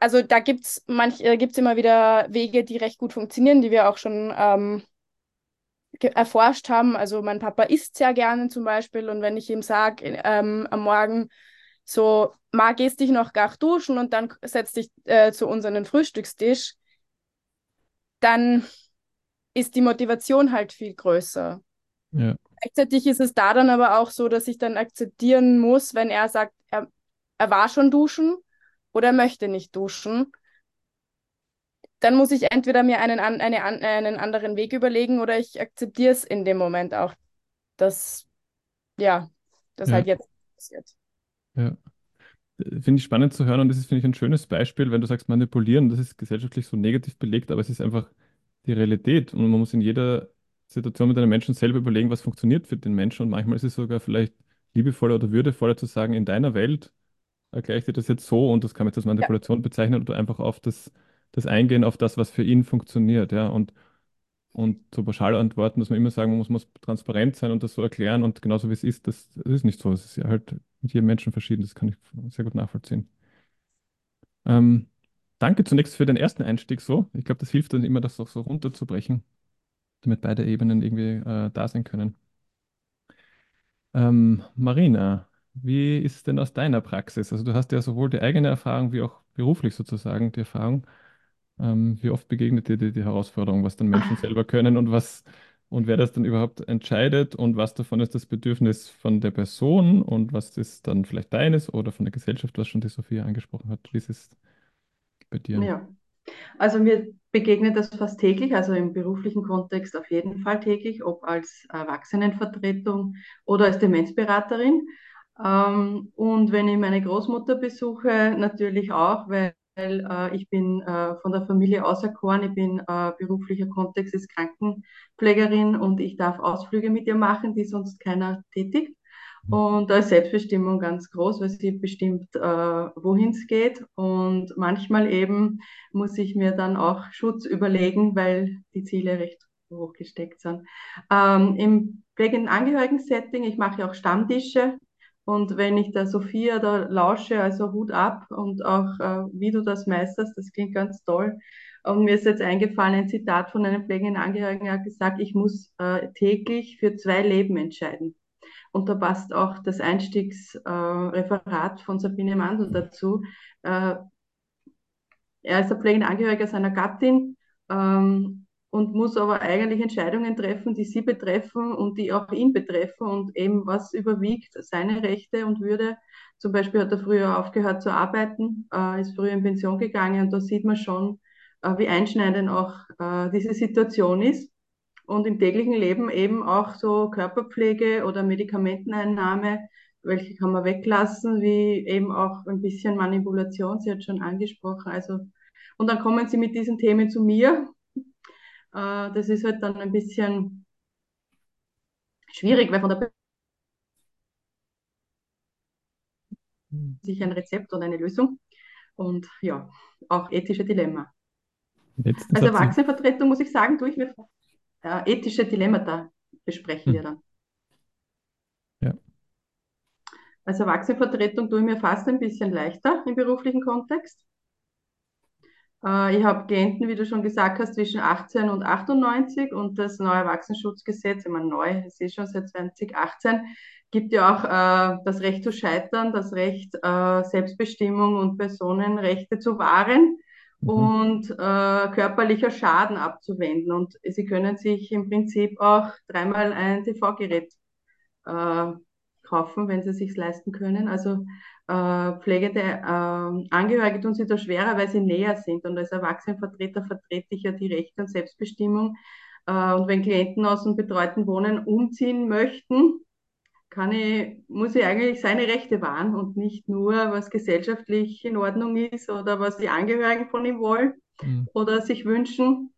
also da gibt es manch, äh, gibt's immer wieder Wege, die recht gut funktionieren, die wir auch schon ähm, erforscht haben. Also mein Papa isst sehr gerne zum Beispiel und wenn ich ihm sage ähm, am Morgen so, Ma, gehst dich noch gar duschen und dann setz dich äh, zu uns an den Frühstückstisch, dann ist die Motivation halt viel größer. Ja. Gleichzeitig ist es da dann aber auch so, dass ich dann akzeptieren muss, wenn er sagt, er, er war schon duschen oder er möchte nicht duschen. Dann muss ich entweder mir einen, an, eine, an, einen anderen Weg überlegen oder ich akzeptiere es in dem Moment auch, dass, ja, das Ja. halt jetzt passiert. Ja. Finde ich spannend zu hören und das ist, finde ich, ein schönes Beispiel, wenn du sagst manipulieren, das ist gesellschaftlich so negativ belegt, aber es ist einfach die Realität. Und man muss in jeder Situation mit einem Menschen selber überlegen, was funktioniert für den Menschen. Und manchmal ist es sogar vielleicht liebevoller oder würdevoller zu sagen, in deiner Welt erkläre ich dir das jetzt so und das kann man jetzt als Manipulation bezeichnen oder einfach auf das, das Eingehen auf das, was für ihn funktioniert, ja. Und und so pauschal antworten, dass man immer sagen, man muss, muss transparent sein und das so erklären und genauso wie es ist, das, das ist nicht so. Es ist ja halt mit jedem Menschen verschieden, das kann ich sehr gut nachvollziehen. Ähm, danke zunächst für den ersten Einstieg so. Ich glaube, das hilft dann immer, das auch so runterzubrechen, damit beide Ebenen irgendwie äh, da sein können. Ähm, Marina, wie ist es denn aus deiner Praxis? Also du hast ja sowohl die eigene Erfahrung wie auch beruflich sozusagen die Erfahrung. Ähm, wie oft begegnet dir die, die Herausforderung, was dann Menschen selber können und was und wer das dann überhaupt entscheidet und was davon ist das Bedürfnis von der Person und was ist dann vielleicht deines oder von der Gesellschaft, was schon die Sophia angesprochen hat. Wie ist es bei dir? Ja, also mir begegnet das fast täglich, also im beruflichen Kontext auf jeden Fall täglich, ob als Erwachsenenvertretung oder als Demenzberaterin. Ähm, und wenn ich meine Großmutter besuche, natürlich auch, weil äh, ich bin äh, von der Familie auserkoren, ich bin äh, beruflicher Kontext ist Krankenpflegerin und ich darf Ausflüge mit ihr machen, die sonst keiner tätigt. Und da ist Selbstbestimmung ganz groß, weil sie bestimmt, äh, wohin es geht. Und manchmal eben muss ich mir dann auch Schutz überlegen, weil die Ziele recht hoch gesteckt sind. Ähm, Im pflegenden Angehörigen-Setting, ich mache auch Stammtische Und wenn ich der Sophia da lausche, also Hut ab und auch äh, wie du das meisterst, das klingt ganz toll. Und mir ist jetzt eingefallen ein Zitat von einem pflegenden Angehörigen, hat gesagt, ich muss äh, täglich für zwei Leben entscheiden. Und da passt auch das Einstiegsreferat äh, von Sabine Mandl dazu. Äh, er ist der pflegende Angehörige seiner Gattin ähm, und muss aber eigentlich Entscheidungen treffen, die sie betreffen und die auch ihn betreffen und eben was überwiegt seine Rechte und Würde. Zum Beispiel hat er früher aufgehört zu arbeiten, äh, ist früher in Pension gegangen und da sieht man schon, äh, wie einschneidend auch äh, diese Situation ist. Und im täglichen Leben eben auch so Körperpflege oder Medikamenteneinnahme, welche kann man weglassen, wie eben auch ein bisschen Manipulation, sie hat schon angesprochen. Also, und dann kommen sie mit diesen Themen zu mir. Äh, das ist halt dann ein bisschen schwierig, weil von der sich ein Rezept oder eine Lösung und ja, auch ethische Dilemma. Als Erwachsenenvertretung muss ich sagen, tue ich mir äh, ethische Dilemmata besprechen hm. wir dann. Ja. Als Erwachsenenvertretung tue ich mir fast ein bisschen leichter im beruflichen Kontext. Äh, ich habe Klienten, wie du schon gesagt hast, zwischen 18 und 98 und das neue Erwachsenenschutzgesetz, ich meine neu, es ist schon seit 2018, gibt ja auch äh, das Recht zu scheitern, das Recht, äh, Selbstbestimmung und Personenrechte zu wahren. Und äh, körperlicher Schaden abzuwenden. Und sie können sich im Prinzip auch dreimal ein TV-Gerät äh, kaufen, wenn sie sich leisten können. Also äh, pflegende äh, Angehörige tun sich da schwerer, weil sie näher sind. Und als Erwachsenenvertreter vertrete ich ja die Rechte und Selbstbestimmung. Äh, und wenn Klienten aus dem betreuten Wohnen umziehen möchten, kann ich, muss ich eigentlich seine Rechte wahren und nicht nur, was gesellschaftlich in Ordnung ist oder was die Angehörigen von ihm wollen mhm. oder sich wünschen.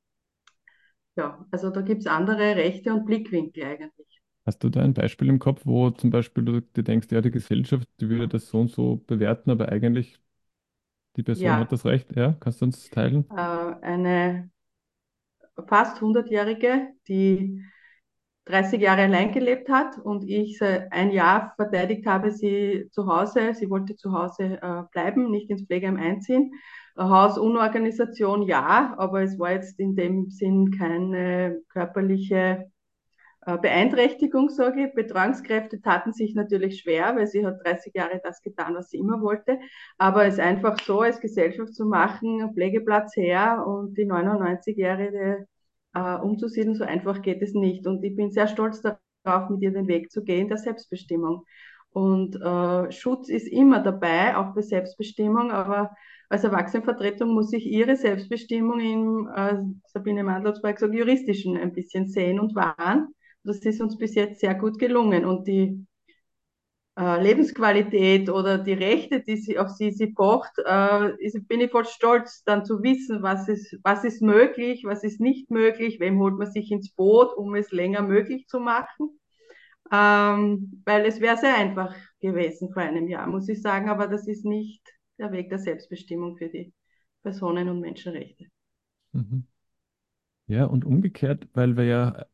Ja, also da gibt es andere Rechte und Blickwinkel eigentlich. Hast du da ein Beispiel im Kopf, wo zum Beispiel du dir denkst, ja, die Gesellschaft, die würde das so und so bewerten, aber eigentlich die Person Ja, hat das Recht? Ja, kannst du uns teilen? äh, eine fast 100-Jährige, die 30 Jahre allein gelebt hat und ich ein Jahr verteidigt habe, sie zu Hause, sie wollte zu Hause äh, bleiben, nicht ins Pflegeheim einziehen. Hausunorganisation ja, aber es war jetzt in dem Sinn keine körperliche äh, Beeinträchtigung, sage ich. Betreuungskräfte taten sich natürlich schwer, weil sie hat 30 Jahre das getan, was sie immer wollte. Aber es einfach so als Gesellschaft zu machen, Pflegeplatz her und die 99-Jährige äh, umzusiedeln, so einfach geht es nicht. Und ich bin sehr stolz darauf, mit ihr den Weg zu gehen, der Selbstbestimmung. Und äh, Schutz ist immer dabei, auch bei Selbstbestimmung, aber als Erwachsenenvertretung muss ich ihre Selbstbestimmung im, äh, Sabine Mandl hat gesagt, juristischen ein bisschen sehen und wahren. Das ist uns bis jetzt sehr gut gelungen. Und die äh, Lebensqualität oder die Rechte, die sie, auf sie sie pocht, äh, ist, bin ich voll stolz, dann zu wissen, was ist, was ist möglich, was ist nicht möglich, wem holt man sich ins Boot, um es länger möglich zu machen. Ähm, weil es wäre sehr einfach gewesen vor einem Jahr, muss ich sagen, aber das ist nicht der Weg der Selbstbestimmung für die Personen- und Menschenrechte. Mhm. Ja, und umgekehrt, weil wir ja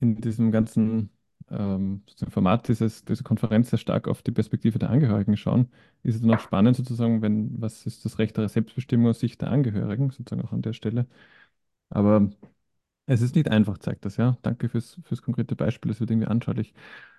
in diesem ganzen ähm, Format dieses, diese Konferenz sehr stark auf die Perspektive der Angehörigen schauen, ist es dann auch spannend sozusagen, wenn, was ist das Recht der Selbstbestimmung aus Sicht der Angehörigen, sozusagen auch an der Stelle. Aber es ist nicht einfach, zeigt das, ja. Danke fürs, fürs konkrete Beispiel, das wird irgendwie anschaulich.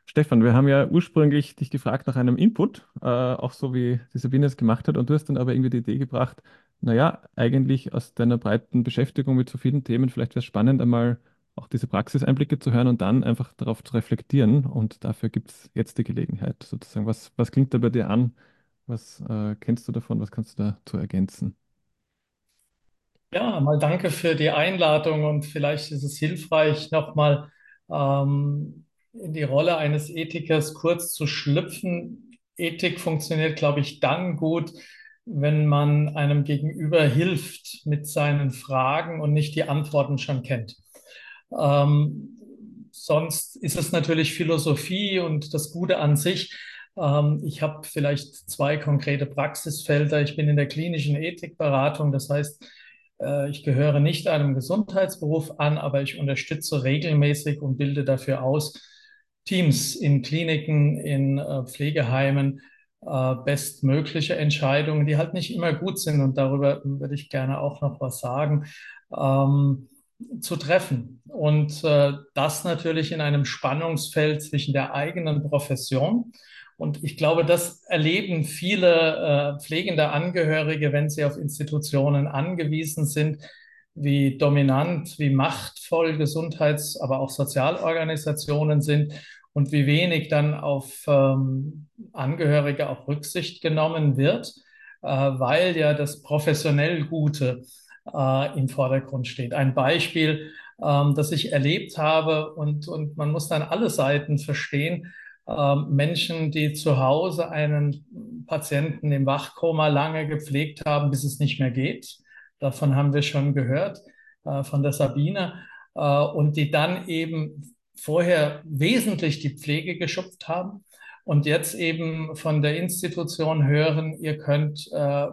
Stefan, wir haben ja ursprünglich dich gefragt nach einem Input, äh, auch so wie die Sabine es gemacht hat, und du hast dann aber irgendwie die Idee gebracht, naja, eigentlich aus deiner breiten Beschäftigung mit so vielen Themen, vielleicht wäre es spannend, einmal auch diese Praxiseinblicke zu hören und dann einfach darauf zu reflektieren. Und dafür gibt es jetzt die Gelegenheit, sozusagen. Was, was klingt da bei dir an? Was äh, kennst du davon? Was kannst du dazu ergänzen? Ja, mal danke für die Einladung und vielleicht ist es hilfreich, nochmal ähm, in die Rolle eines Ethikers kurz zu schlüpfen. Ethik funktioniert, glaube ich, dann gut, wenn man einem Gegenüber hilft mit seinen Fragen und nicht die Antworten schon kennt. Ähm, sonst ist es natürlich Philosophie und das Gute an sich. Ähm, ich habe vielleicht zwei konkrete Praxisfelder. Ich bin in der klinischen Ethikberatung, das heißt, äh, ich gehöre nicht einem Gesundheitsberuf an, aber ich unterstütze regelmäßig und bilde dafür aus Teams in Kliniken, in äh, Pflegeheimen äh, bestmögliche Entscheidungen, die halt nicht immer gut sind, und darüber würde ich gerne auch noch was sagen, ähm, zu treffen. Und äh, das natürlich in einem Spannungsfeld zwischen der eigenen Profession und ich glaube, das erleben viele äh, pflegende Angehörige, wenn sie auf Institutionen angewiesen sind, wie dominant, wie machtvoll Gesundheits-, aber auch Sozialorganisationen sind und wie wenig dann auf ähm, Angehörige auch Rücksicht genommen wird, äh, weil ja das professionell Gute äh, im Vordergrund steht. Ein Beispiel, ähm, das ich erlebt habe und, und man muss dann alle Seiten verstehen. Ähm, Menschen, die zu Hause einen Patienten im Wachkoma lange gepflegt haben, bis es nicht mehr geht. Davon haben wir schon gehört, äh, von der Sabine. Äh, und die dann eben vorher wesentlich die Pflege geschupft haben und jetzt eben von der Institution hören, ihr könnt äh,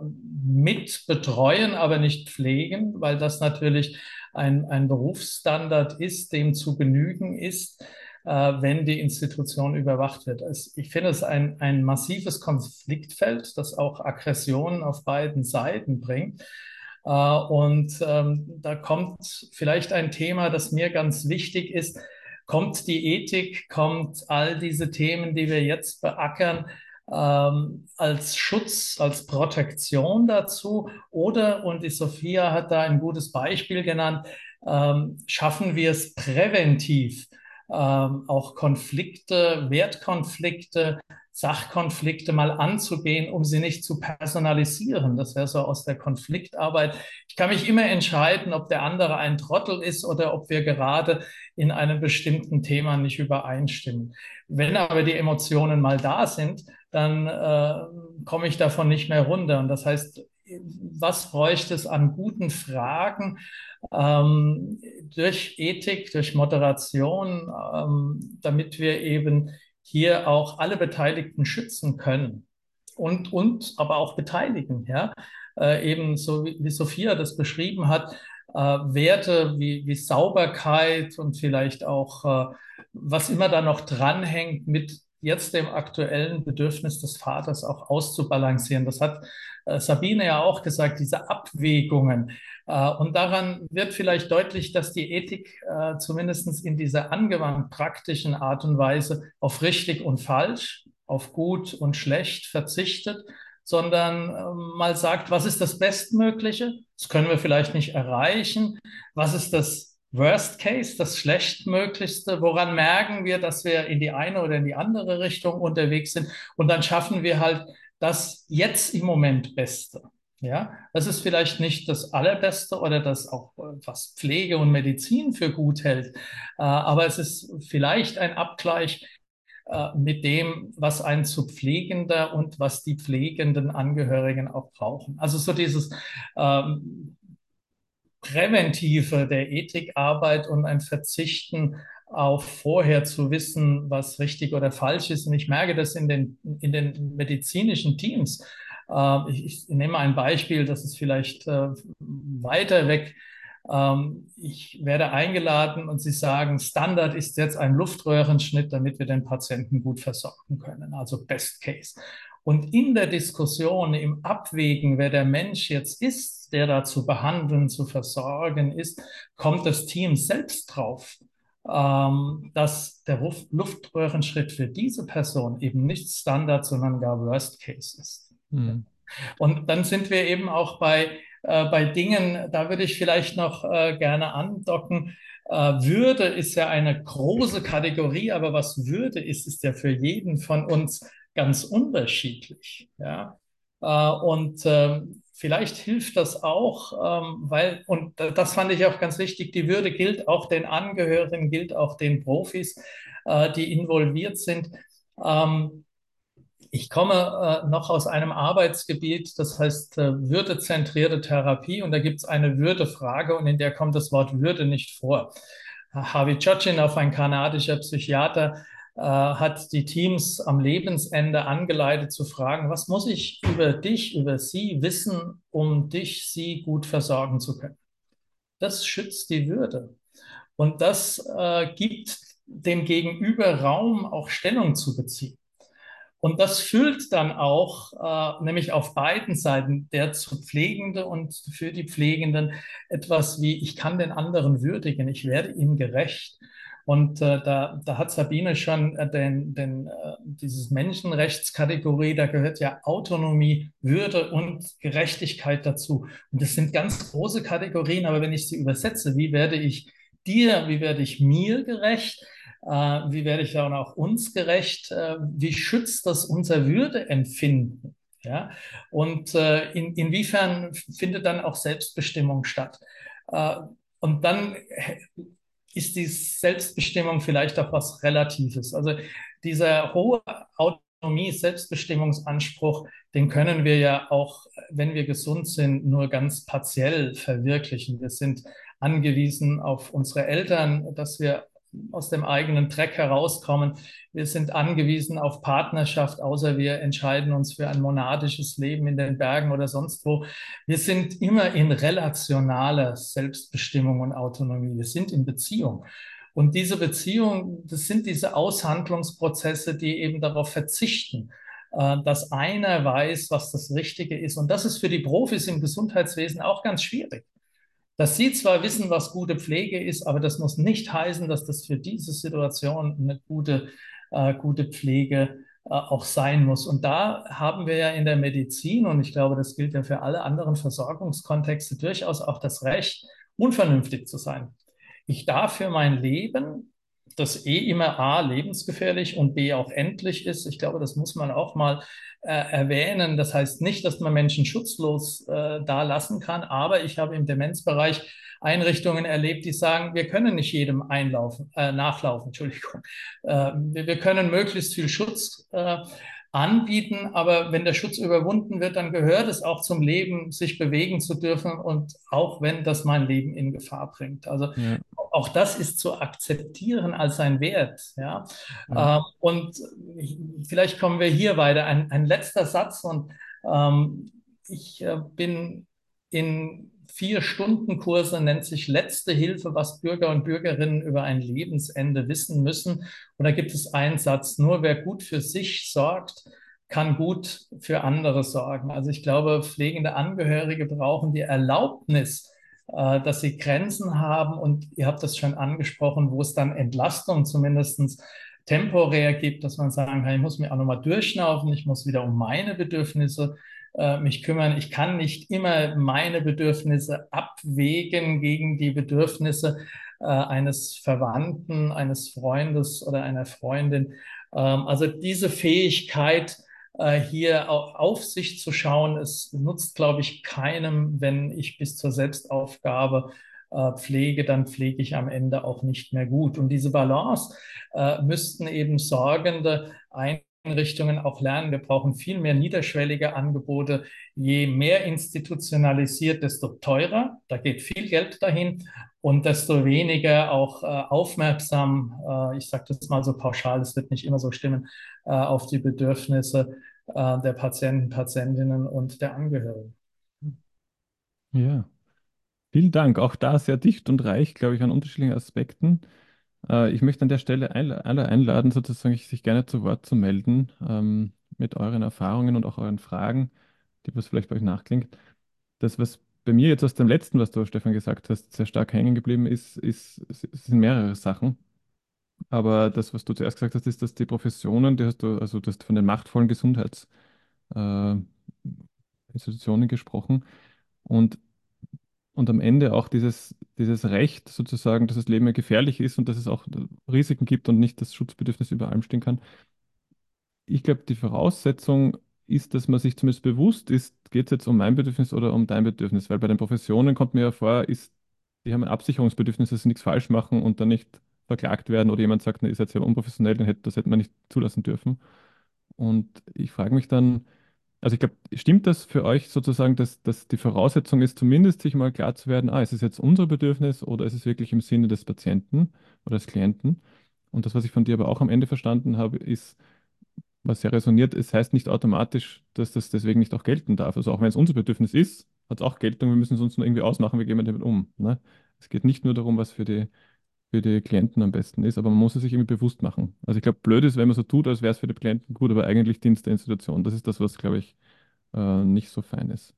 mit betreuen, aber nicht pflegen, weil das natürlich ein, ein Berufsstandard ist, dem zu genügen ist, äh, wenn die Institution überwacht wird. Es, ich finde es ein, ein massives Konfliktfeld, das auch Aggressionen auf beiden Seiten bringt. Äh, und ähm, da kommt vielleicht ein Thema, das mir ganz wichtig ist, kommt die Ethik, kommt all diese Themen, die wir jetzt beackern, ähm, als Schutz, als Protektion dazu? Oder, und die Sophia hat da ein gutes Beispiel genannt, ähm, schaffen wir es präventiv, ähm, auch Konflikte, Wertkonflikte, Sachkonflikte mal anzugehen, um sie nicht zu personalisieren. Das wäre so aus der Konfliktarbeit. Ich kann mich immer entscheiden, ob der andere ein Trottel ist oder ob wir gerade in einem bestimmten Thema nicht übereinstimmen. Wenn aber die Emotionen mal da sind, dann äh, komme ich davon nicht mehr runter. Und das heißt, was bräuchte es an guten Fragen ähm, durch Ethik, durch Moderation, ähm, damit wir eben hier auch alle Beteiligten schützen können und, und aber auch beteiligen. Ja? Äh, eben so wie, wie Sophia das beschrieben hat, äh, Werte wie, wie Sauberkeit und vielleicht auch, äh, was immer da noch dranhängt, mit jetzt dem aktuellen Bedürfnis des Vaters auch auszubalancieren. Das hat äh, Sabine ja auch gesagt, diese Abwägungen. Äh, und daran wird vielleicht deutlich, dass die Ethik äh, zumindest in dieser angewandt praktischen Art und Weise auf richtig und falsch, auf gut und schlecht verzichtet, sondern ähm, mal sagt, was ist das Bestmögliche? Das können wir vielleicht nicht erreichen. Was ist das Worst Case, das Schlechtmöglichste? Woran merken wir, dass wir in die eine oder in die andere Richtung unterwegs sind? Und dann schaffen wir halt das jetzt im Moment Beste. Ja, das ist vielleicht nicht das Allerbeste oder das auch, was Pflege und Medizin für gut hält, äh, aber es ist vielleicht ein Abgleich äh, mit dem, was ein zu pflegender und was die pflegenden Angehörigen auch brauchen. Also so dieses ähm, Präventive der Ethikarbeit und ein Verzichten auf vorher zu wissen, was richtig oder falsch ist. Und ich merke das in den, in den medizinischen Teams. Äh, ich, ich, nehme ein Beispiel, das ist vielleicht äh, weiter weg. Ähm, ich werde eingeladen und Sie sagen, Standard ist jetzt ein Luftröhrenschnitt, damit wir den Patienten gut versorgen können, also Best Case. Und in der Diskussion, im Abwägen, wer der Mensch jetzt ist, der da zu behandeln, zu versorgen ist, kommt das Team selbst drauf, ähm, dass der Luftröhrenschritt für diese Person eben nicht Standard, sondern gar Worst Case ist. Mhm. Und dann sind wir eben auch bei, äh, bei Dingen, da würde ich vielleicht noch äh, gerne andocken. Äh, Würde ist ja eine große Kategorie, aber was Würde ist, ist ja für jeden von uns ganz unterschiedlich. Ja? Äh, und ähm, vielleicht hilft das auch, ähm, weil, und das fand ich auch ganz wichtig, die Würde gilt auch den Angehörigen, gilt auch den Profis, äh, die involviert sind. Ähm, ich komme äh, noch aus einem Arbeitsgebiet, das heißt würdezentrierte Therapie und da gibt es eine Würdefrage und in der kommt das Wort Würde nicht vor. Harvey Chochinov, ein kanadischer Psychiater, äh, hat die Teams am Lebensende angeleitet zu fragen, was muss ich über dich, über sie wissen, um dich, sie gut versorgen zu können. Das schützt die Würde. Und das äh, gibt dem Gegenüber Raum, auch Stellung zu beziehen. Und das füllt dann auch, äh, nämlich auf beiden Seiten, der zu Pflegende und für die Pflegenden, etwas wie, ich kann den anderen würdigen, ich werde ihm gerecht. Und äh, da, da hat Sabine schon äh, den, den, äh, dieses Menschenrechtskategorie, da gehört ja Autonomie, Würde und Gerechtigkeit dazu. Und das sind ganz große Kategorien, aber wenn ich sie übersetze, wie werde ich dir, wie werde ich mir gerecht? Äh, wie werde ich dann auch uns gerecht? Äh, wie schützt das unser Würdeempfinden? Ja? Und äh, in, inwiefern findet dann auch Selbstbestimmung statt? Äh, und dann ist die Selbstbestimmung vielleicht auch was Relatives. Also dieser hohe Autonomie, Selbstbestimmungsanspruch, den können wir ja auch, wenn wir gesund sind, nur ganz partiell verwirklichen. Wir sind angewiesen auf unsere Eltern, dass wir aus dem eigenen Dreck herauskommen. Wir sind angewiesen auf Partnerschaft, außer wir entscheiden uns für ein monadisches Leben in den Bergen oder sonst wo. Wir sind immer in relationaler Selbstbestimmung und Autonomie. Wir sind in Beziehung. Und diese Beziehung, das sind diese Aushandlungsprozesse, die eben darauf verzichten, äh, dass einer weiß, was das Richtige ist. Und das ist für die Profis im Gesundheitswesen auch ganz schwierig dass Sie zwar wissen, was gute Pflege ist, aber das muss nicht heißen, dass das für diese Situation eine gute, äh, gute Pflege äh, auch sein muss. Und da haben wir ja in der Medizin, und ich glaube, das gilt ja für alle anderen Versorgungskontexte, durchaus auch das Recht, unvernünftig zu sein. Ich darf für mein Leben das eh immer A lebensgefährlich und B auch endlich ist. Ich glaube, das muss man auch mal erwähnen. Das heißt nicht, dass man Menschen schutzlos äh, da lassen kann, aber ich habe im Demenzbereich Einrichtungen erlebt, die sagen, wir können nicht jedem einlaufen, äh, nachlaufen, Entschuldigung. Äh, wir, wir, können möglichst viel Schutz äh, anbieten, aber wenn der Schutz überwunden wird, dann gehört es auch zum Leben, sich bewegen zu dürfen und auch wenn das mein Leben in Gefahr bringt. Also ja. auch das ist zu akzeptieren als ein Wert. Ja? ja. Ähm, und vielleicht kommen wir hier weiter. Ein, ein letzter Satz und ähm, ich äh, bin in vier Stunden Kurse nennt sich Letzte Hilfe, was Bürger und Bürgerinnen über ein Lebensende wissen müssen. Und da gibt es einen Satz, nur wer gut für sich sorgt, kann gut für andere sorgen. Also ich glaube, pflegende Angehörige brauchen die Erlaubnis, äh, dass sie Grenzen haben. Und ihr habt das schon angesprochen, wo es dann Entlastung zumindest temporär gibt, dass man sagen kann, ich muss mir auch nochmal durchschnaufen, ich muss wieder um meine Bedürfnisse äh, mich kümmern. Ich kann nicht immer meine Bedürfnisse abwägen gegen die Bedürfnisse äh, eines Verwandten, eines Freundes oder einer Freundin. Ähm, also diese Fähigkeit, äh, hier auf sich zu schauen, es nutzt, glaube ich, keinem, wenn ich bis zur Selbstaufgabe äh, pflege, dann pflege ich am Ende auch nicht mehr gut. Und diese Balance äh, müssten eben Sorgende ein Einrichtungen auch lernen. Wir brauchen viel mehr niederschwellige Angebote. Je mehr institutionalisiert, desto teurer. Da geht viel Geld dahin und desto weniger auch äh, aufmerksam, äh, ich sage das mal so pauschal, es wird nicht immer so stimmen, äh, auf die Bedürfnisse äh, der Patienten, Patientinnen und der Angehörigen. Ja, vielen Dank. Auch da sehr dicht und reich, glaube ich, an unterschiedlichen Aspekten. Äh, ich möchte an der Stelle alle einladen, sozusagen sich gerne zu Wort zu melden ähm, mit euren Erfahrungen und auch euren Fragen, die was vielleicht bei euch nachklingt. Das, was bei mir jetzt aus dem letzten, was du, Stefan, gesagt hast, sehr stark hängen geblieben ist, ist, sind mehrere Sachen. Aber das, was du zuerst gesagt hast, ist, dass die Professionen, die hast du, also du hast von den machtvollen Gesundheitsinstitutionen äh, gesprochen. Und und am Ende auch dieses, dieses Recht sozusagen, dass das Leben ja gefährlich ist und dass es auch Risiken gibt und nicht das Schutzbedürfnis über allem stehen kann. Ich glaube, die Voraussetzung ist, dass man sich zumindest bewusst ist, geht es jetzt um mein Bedürfnis oder um dein Bedürfnis, weil bei den Professionen kommt mir ja vor, ist, die haben ein Absicherungsbedürfnis, dass sie nichts falsch machen und dann nicht verklagt werden oder jemand sagt, na, ist jetzt ja unprofessionell, dann hätte, das hätte man nicht zulassen dürfen. Und ich frage mich dann, also ich glaube, stimmt das für euch sozusagen, dass, dass die Voraussetzung ist, zumindest sich mal klar zu werden, ah, ist es jetzt unser Bedürfnis oder ist es wirklich im Sinne des Patienten oder des Klienten? Und das, was ich von dir aber auch am Ende verstanden habe, ist, was sehr resoniert, es heißt nicht automatisch, dass das deswegen nicht auch gelten darf. Also auch wenn es unser Bedürfnis ist, hat es auch Geltung, wir müssen es uns nur irgendwie ausmachen, wie gehen wir damit um. Ne? Es geht nicht nur darum, was für die, für die Klienten am besten ist, aber man muss es sich irgendwie bewusst machen. Also ich glaube, blöd ist, wenn man so tut, als wäre es für die Klienten gut, aber eigentlich Dienst der Institution. Das ist das, was, glaube ich, äh, nicht so fein ist.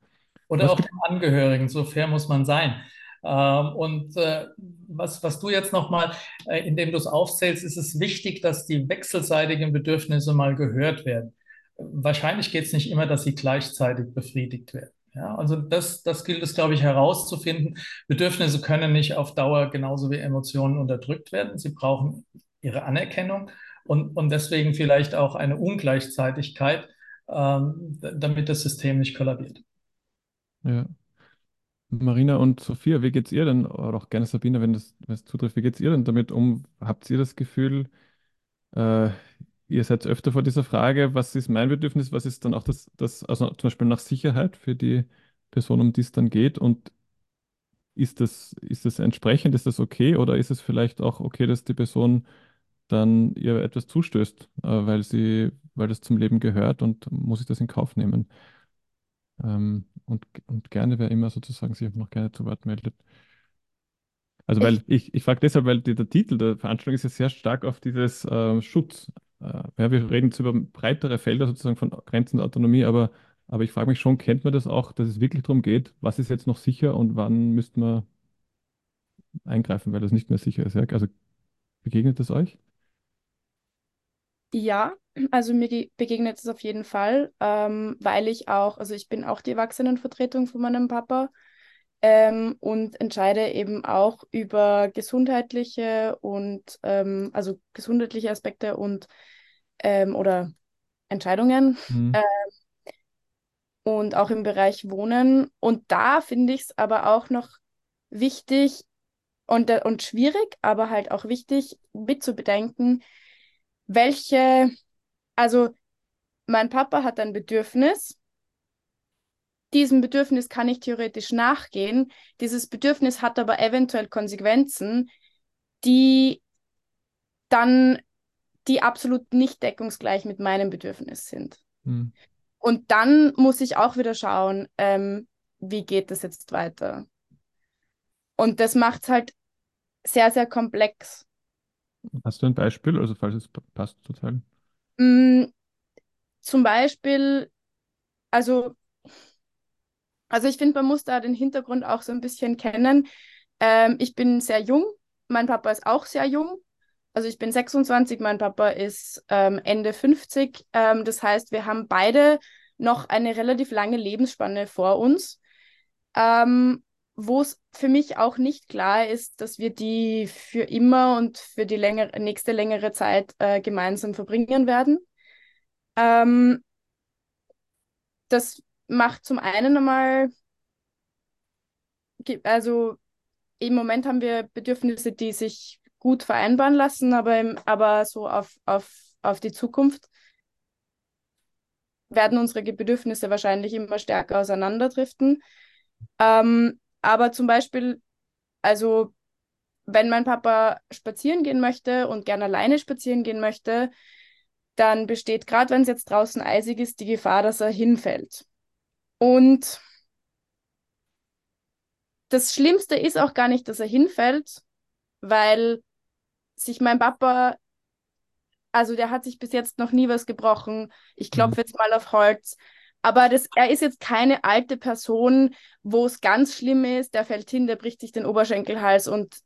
Oder Was auch den Angehörigen, so fair muss man sein. Ähm, und äh, was, was du jetzt nochmal, äh, indem du es aufzählst, ist es wichtig, dass die wechselseitigen Bedürfnisse mal gehört werden. Wahrscheinlich geht es nicht immer, dass sie gleichzeitig befriedigt werden. Ja, also das, das gilt es, glaube ich, herauszufinden. Bedürfnisse können nicht auf Dauer genauso wie Emotionen unterdrückt werden. Sie brauchen ihre Anerkennung und, und deswegen vielleicht auch eine Ungleichzeitigkeit, ähm, damit das System nicht kollabiert. Ja. Marina und Sophia, wie geht's ihr denn, oder auch gerne Sabine, wenn das, es zutrifft, wie geht's ihr denn damit um? Habt ihr das Gefühl, äh, ihr seid öfter vor dieser Frage, was ist mein Bedürfnis, was ist dann auch das, das, also zum Beispiel nach Sicherheit für die Person, um die es dann geht und ist das, ist das entsprechend, ist das okay oder ist es vielleicht auch okay, dass die Person dann ihr etwas zustößt, äh, weil sie, weil das zum Leben gehört und muss ich das in Kauf nehmen? Ähm, und, und gerne, wer immer sozusagen sich noch gerne zu Wort meldet. Also, weil ich, ich frage deshalb, weil die, der Titel der Veranstaltung ist ja sehr stark auf dieses äh, Schutz. Äh, ja, wir reden jetzt über breitere Felder sozusagen von Grenzen der Autonomie, aber, aber ich frage mich schon, kennt man das auch, dass es wirklich darum geht, was ist jetzt noch sicher und wann müsste man eingreifen, weil das nicht mehr sicher ist? Ja? Also begegnet das euch? Ja, also mir ge- begegnet es auf jeden Fall, ähm, weil ich auch, also ich bin auch die Erwachsenenvertretung von meinem Papa ähm, und entscheide eben auch über gesundheitliche und ähm, also gesundheitliche Aspekte und ähm, oder Entscheidungen Hm. und auch im Bereich Wohnen. Und da finde ich es aber auch noch wichtig und, äh, und schwierig, aber halt auch wichtig mitzubedenken, welche, also mein Papa hat ein Bedürfnis, diesem Bedürfnis kann ich theoretisch nachgehen, dieses Bedürfnis hat aber eventuell Konsequenzen, die dann, die absolut nicht deckungsgleich mit meinem Bedürfnis sind. Hm. Und dann muss ich auch wieder schauen, ähm, wie geht das jetzt weiter? Und das macht es halt sehr, sehr komplex. Hast du ein Beispiel? Also, falls es pa- passt total. Mm, zum Beispiel, also, also ich finde, man muss da den Hintergrund auch so ein bisschen kennen. Ähm, ich bin sehr jung, mein Papa ist auch sehr jung. Also ich bin 26, mein Papa ist ähm, Ende 50. Ähm, das heißt, wir haben beide noch eine relativ lange Lebensspanne vor uns, ähm, wo es für mich auch nicht klar ist, dass wir die für immer und für die längere, nächste längere Zeit äh, gemeinsam verbringen werden. Ähm, das macht zum einen einmal, also im Moment haben wir Bedürfnisse, die sich gut vereinbaren lassen, aber, im, aber so auf, auf, auf die Zukunft werden unsere Bedürfnisse wahrscheinlich immer stärker auseinanderdriften. Ähm, aber zum Beispiel, also wenn mein Papa spazieren gehen möchte und gerne alleine spazieren gehen möchte, dann besteht, gerade wenn es jetzt draußen eisig ist, die Gefahr, dass er hinfällt. Und das Schlimmste ist auch gar nicht, dass er hinfällt, weil sich mein Papa, also der hat sich bis jetzt noch nie was gebrochen. Ich klopfe jetzt mal auf Holz. Aber das, er ist jetzt keine alte Person, wo es ganz schlimm ist, der fällt hin, der bricht sich den Oberschenkelhals und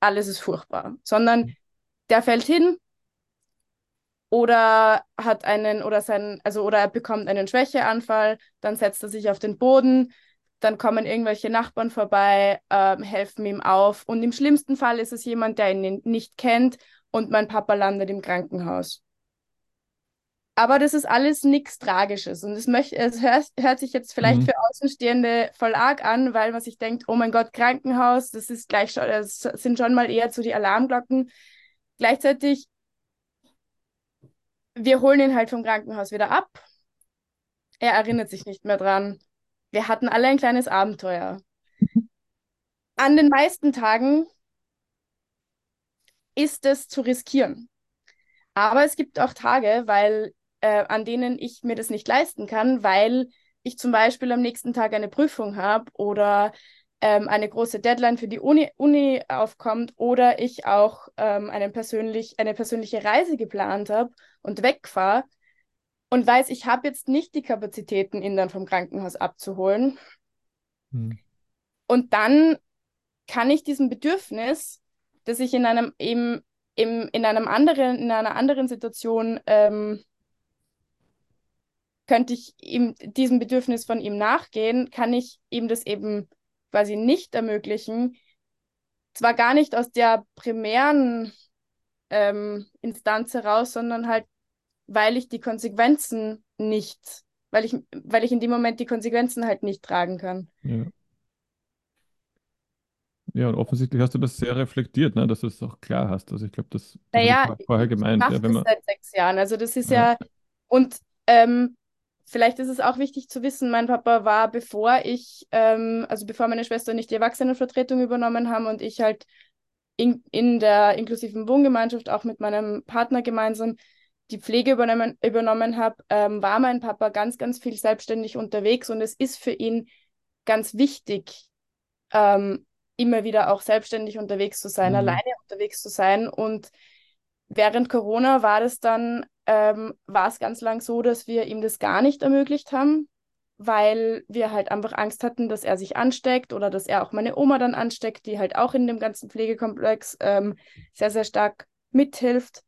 alles ist furchtbar. Sondern der fällt hin oder hat einen, oder sein, also oder er bekommt einen Schwächeanfall, dann setzt er sich auf den Boden, dann kommen irgendwelche Nachbarn vorbei, ähm, helfen ihm auf. Und im schlimmsten Fall ist es jemand, der ihn nicht kennt und mein Papa landet im Krankenhaus. Aber das ist alles nichts Tragisches. Und es, möcht, es hört, hört sich jetzt vielleicht Mhm. für Außenstehende voll arg an, weil man sich denkt, oh mein Gott, Krankenhaus, das ist gleich schon, das sind schon mal eher so die Alarmglocken. Gleichzeitig, wir holen ihn halt vom Krankenhaus wieder ab. Er erinnert sich nicht mehr dran. Wir hatten alle ein kleines Abenteuer. An den meisten Tagen ist es zu riskieren. Aber es gibt auch Tage, weil, äh, an denen ich mir das nicht leisten kann, weil ich zum Beispiel am nächsten Tag eine Prüfung habe oder ähm, eine große Deadline für die Uni, Uni aufkommt oder ich auch ähm, einen persönlich, eine persönliche Reise geplant habe und wegfahre und weiß, ich habe jetzt nicht die Kapazitäten, ihn dann vom Krankenhaus abzuholen. Hm. Und dann kann ich diesem Bedürfnis, das ich in einem eben im, in einem anderen, in einer anderen Situation ähm, könnte ich ihm diesem Bedürfnis von ihm nachgehen, kann ich ihm das eben quasi nicht ermöglichen. Zwar gar nicht aus der primären ähm, Instanz heraus, sondern halt, weil ich die Konsequenzen nicht, weil ich, weil ich in dem Moment die Konsequenzen halt nicht tragen kann. Ja. Ja, und offensichtlich hast du das sehr reflektiert, ne, dass du es auch klar hast. Also ich glaube, das, das naja, ich vorher gemeint. Ich ja, wenn man... seit sechs Jahren. Also das ist ja, ja und ähm, vielleicht ist es auch wichtig zu wissen, mein Papa war, bevor ich, ähm, also bevor meine Schwester nicht die Erwachsenenvertretung übernommen haben und ich halt in, in der inklusiven Wohngemeinschaft auch mit meinem Partner gemeinsam die Pflege übernommen, übernommen habe, ähm, war mein Papa ganz, ganz viel selbstständig unterwegs und es ist für ihn ganz wichtig, ähm, immer wieder auch selbstständig unterwegs zu sein, mhm. alleine unterwegs zu sein. Und während Corona war das dann, ähm, war es ganz lang so, dass wir ihm das gar nicht ermöglicht haben, weil wir halt einfach Angst hatten, dass er sich ansteckt oder dass er auch meine Oma dann ansteckt, die halt auch in dem ganzen Pflegekomplex ähm, sehr, sehr stark mithilft.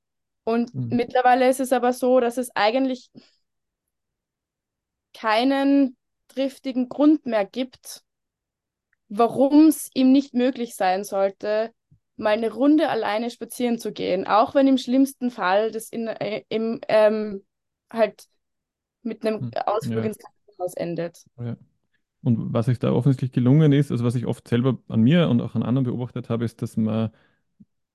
Und mhm. mittlerweile ist es aber so, dass es eigentlich keinen triftigen Grund mehr gibt, warum es ihm nicht möglich sein sollte, mal eine Runde alleine spazieren zu gehen, auch wenn im schlimmsten Fall das in, äh, im, ähm, halt mit einem hm, Ausflug ja. ins Krankenhaus endet. Ja. Und was euch da offensichtlich gelungen ist, also was ich oft selber an mir und auch an anderen beobachtet habe, ist, dass man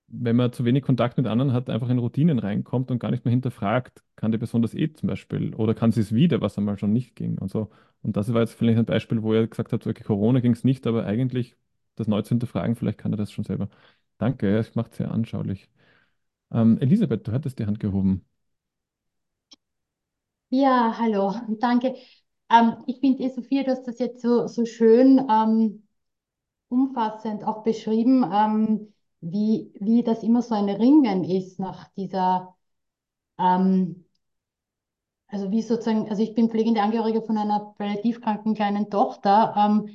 wenn man zu wenig Kontakt mit anderen hat, einfach in Routinen reinkommt und gar nicht mehr hinterfragt, kann die Person das eh zum Beispiel oder kann sie es wieder, was einmal schon nicht ging und so. Und das war jetzt vielleicht ein Beispiel, wo ihr gesagt habt, okay, Corona ging es nicht, aber eigentlich das neu zu hinterfragen, vielleicht kann er das schon selber. Danke, es macht sehr anschaulich. Ähm, Elisabeth, du hattest die Hand gehoben. Ja, hallo, danke. Ähm, ich finde, eh, Sophia, du hast das jetzt so, so schön ähm, umfassend auch beschrieben. Ähm, wie, wie das immer so ein Ringen ist nach dieser, ähm, also wie sozusagen, also ich bin pflegende Angehörige von einer palliativkranken kleinen Tochter, ähm,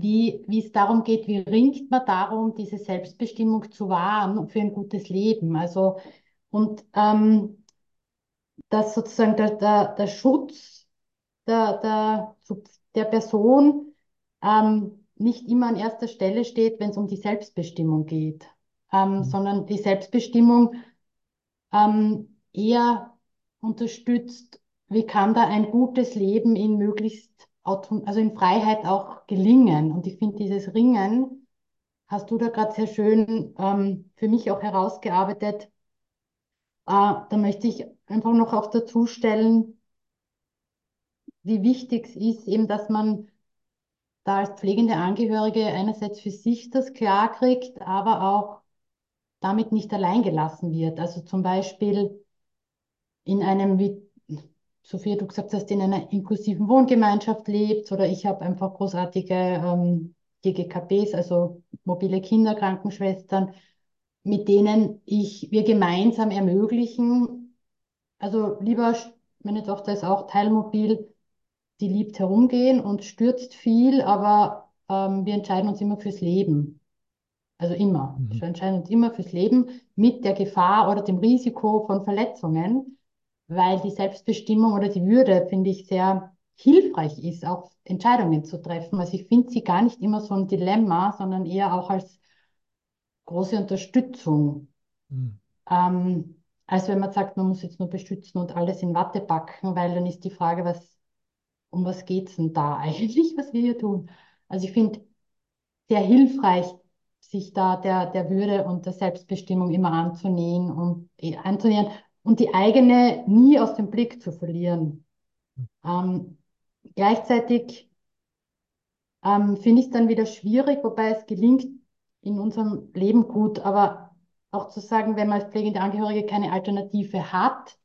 wie, wie es darum geht, wie ringt man darum, diese Selbstbestimmung zu wahren für ein gutes Leben. Also, und ähm, dass sozusagen der, der, der Schutz der, der, der Person ähm, nicht immer an erster Stelle steht, wenn es um die Selbstbestimmung geht ähm, mhm. sondern die Selbstbestimmung ähm, eher unterstützt, wie kann da ein gutes Leben in möglichst, also in Freiheit auch gelingen. Und ich finde, dieses Ringen hast du da gerade sehr schön ähm, für mich auch herausgearbeitet. Äh, da möchte ich einfach noch auch dazu stellen, wie wichtig es ist, eben, dass man da als pflegende Angehörige einerseits für sich das klar kriegt, aber auch damit nicht allein gelassen wird. Also zum Beispiel in einem, wie Sophia, du gesagt hast, in einer inklusiven Wohngemeinschaft lebt oder ich habe einfach großartige ähm, GGKBs, also mobile Kinderkrankenschwestern, mit denen ich, wir gemeinsam ermöglichen, also lieber, meine Tochter ist auch teilmobil, die liebt herumgehen und stürzt viel, aber ähm, wir entscheiden uns immer fürs Leben. Also immer. Mhm. Wir entscheiden uns immer fürs Leben mit der Gefahr oder dem Risiko von Verletzungen, weil die Selbstbestimmung oder die Würde, finde ich, sehr hilfreich ist, auch Entscheidungen zu treffen. Also ich finde sie gar nicht immer so ein Dilemma, sondern eher auch als große Unterstützung. Mhm. Ähm, als wenn man sagt, man muss jetzt nur beschützen und alles in Watte packen, weil dann ist die Frage, was, um was geht es denn da eigentlich, was wir hier tun? Also ich finde sehr hilfreich, sich da der, der Würde und der Selbstbestimmung immer anzunähern und, äh, anzunähern und die eigene nie aus dem Blick zu verlieren. Ähm, gleichzeitig ähm, finde ich es dann wieder schwierig, wobei es gelingt in unserem Leben gut, aber auch zu sagen, wenn man als pflegende Angehörige keine Alternative hat,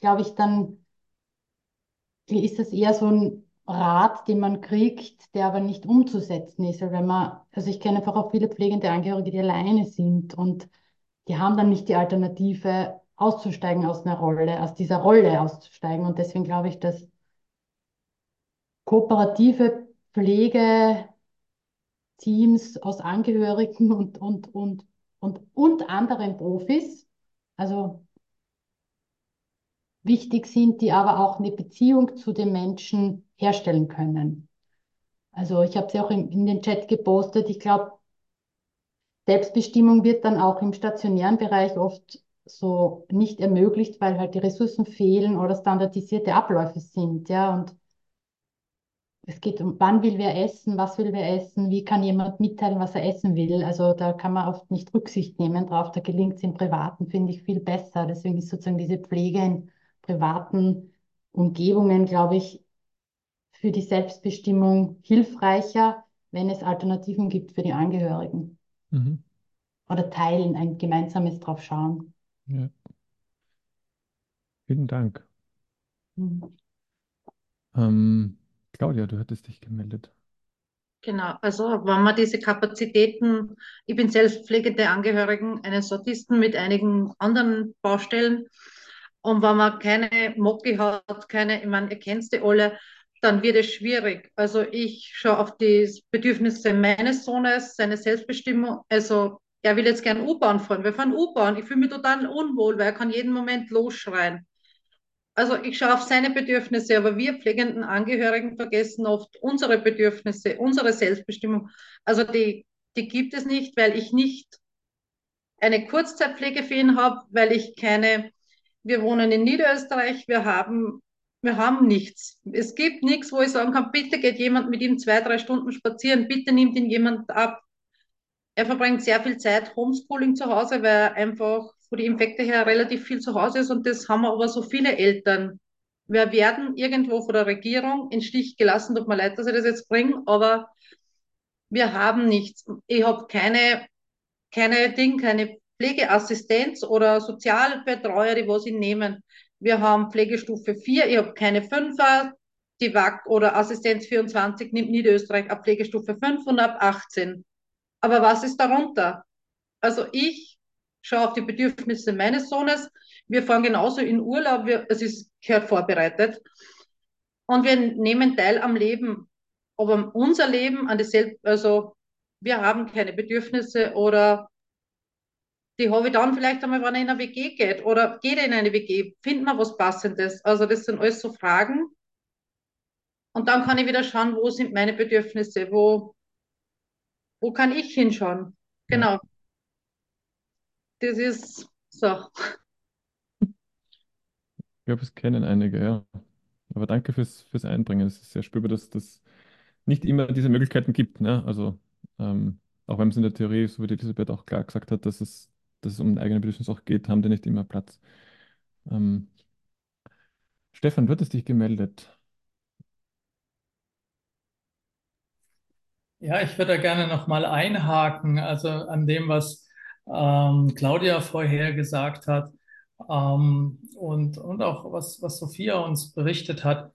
glaube ich, dann ist das eher so ein Rat, den man kriegt, der aber nicht umzusetzen ist. Weil wenn man, also ich kenne einfach auch viele pflegende Angehörige, die alleine sind und die haben dann nicht die Alternative, auszusteigen aus einer Rolle, aus dieser Rolle auszusteigen. Und deswegen glaube ich, dass kooperative Pflegeteams aus Angehörigen und, und, und, und, und anderen Profis, also wichtig sind, die aber auch eine Beziehung zu den Menschen herstellen können. Also ich habe sie auch in, in den Chat gepostet. Ich glaube, Selbstbestimmung wird dann auch im stationären Bereich oft so nicht ermöglicht, weil halt die Ressourcen fehlen oder standardisierte Abläufe sind, ja, und es geht um, wann will wer essen, was will wer essen, wie kann jemand mitteilen, was er essen will. Also da kann man oft nicht Rücksicht nehmen drauf. Da gelingt es im Privaten, finde ich, viel besser. Deswegen ist sozusagen diese Pflege in privaten Umgebungen, glaube ich, für die Selbstbestimmung hilfreicher, wenn es Alternativen gibt für die Angehörigen. Mhm. Oder teilen, ein gemeinsames drauf schauen. Ja. Vielen Dank. Mhm. Ähm, Claudia, du hattest dich gemeldet. Genau, also wenn man diese Kapazitäten, ich bin selbst pflegende Angehörigen eines Sortisten mit einigen anderen Baustellen und wenn man keine Mocki hat, keine, ich meine, ihr kennt die alle, dann wird es schwierig. Also ich schaue auf die Bedürfnisse meines Sohnes, seine Selbstbestimmung, also er will jetzt gern U-Bahn fahren. Wir fahren U-Bahn. Ich fühle mich total unwohl, weil er kann jeden Moment losschreien. Also ich schaue auf seine Bedürfnisse, aber wir pflegenden Angehörigen vergessen oft unsere Bedürfnisse, unsere Selbstbestimmung. Also die, die gibt es nicht, weil ich nicht eine Kurzzeitpflege für ihn habe, weil ich keine, wir wohnen in Niederösterreich, wir haben, wir haben nichts. Es gibt nichts, wo ich sagen kann, bitte geht jemand mit ihm zwei, drei Stunden spazieren, bitte nimmt ihn jemand ab. Er verbringt sehr viel Zeit Homeschooling zu Hause, weil er einfach von den Infekten her relativ viel zu Hause ist und das haben aber so viele Eltern. Wir werden irgendwo von der Regierung in Stich gelassen, tut mir leid, dass ich das jetzt bringe, aber wir haben nichts. Ich habe keine, keine Ding, keine Pflegeassistenz oder Sozialbetreuer, die was ich nehmen. Wir haben Pflegestufe 4, ich habe keine 5er, die WAC oder Assistenz 24 nimmt Niederösterreich ab Pflegestufe 5 und ab 18. Aber was ist darunter? Also ich schaue auf die Bedürfnisse meines Sohnes. Wir fahren genauso in Urlaub, wir, es ist gehört vorbereitet. Und wir nehmen teil am Leben. Aber unser Leben an die also wir haben keine Bedürfnisse oder die habe ich dann vielleicht einmal, wenn er in eine WG geht oder geht er in eine WG, findet man was Passendes. Also das sind alles so Fragen. Und dann kann ich wieder schauen, wo sind meine Bedürfnisse, wo, wo kann ich hinschauen. Genau das ist so. Ich glaube, es kennen einige, ja. Aber danke fürs, fürs Einbringen. Es ist sehr spürbar, dass es nicht immer diese Möglichkeiten gibt. Ne? Also, ähm, auch wenn es in der Theorie, so wie die Elisabeth auch klar gesagt hat, dass es, dass es um eigene Bedürfnis auch geht, haben die nicht immer Platz. Ähm, Stefan, du hattest dich gemeldet. Ja, ich würde da gerne nochmal einhaken, also an dem, was ähm, Claudia vorher gesagt hat ähm, und, und auch was, was Sophia uns berichtet hat.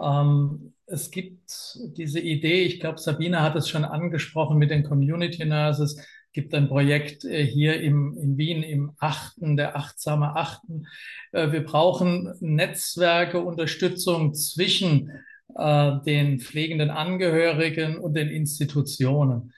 Ähm, es gibt diese Idee, ich glaube, Sabine hat es schon angesprochen mit den Community Nurses, gibt ein Projekt äh, hier im, in Wien im Achten, der achtsame Achten. Äh, wir brauchen Netzwerke, Unterstützung zwischen äh, den pflegenden Angehörigen und den Institutionen.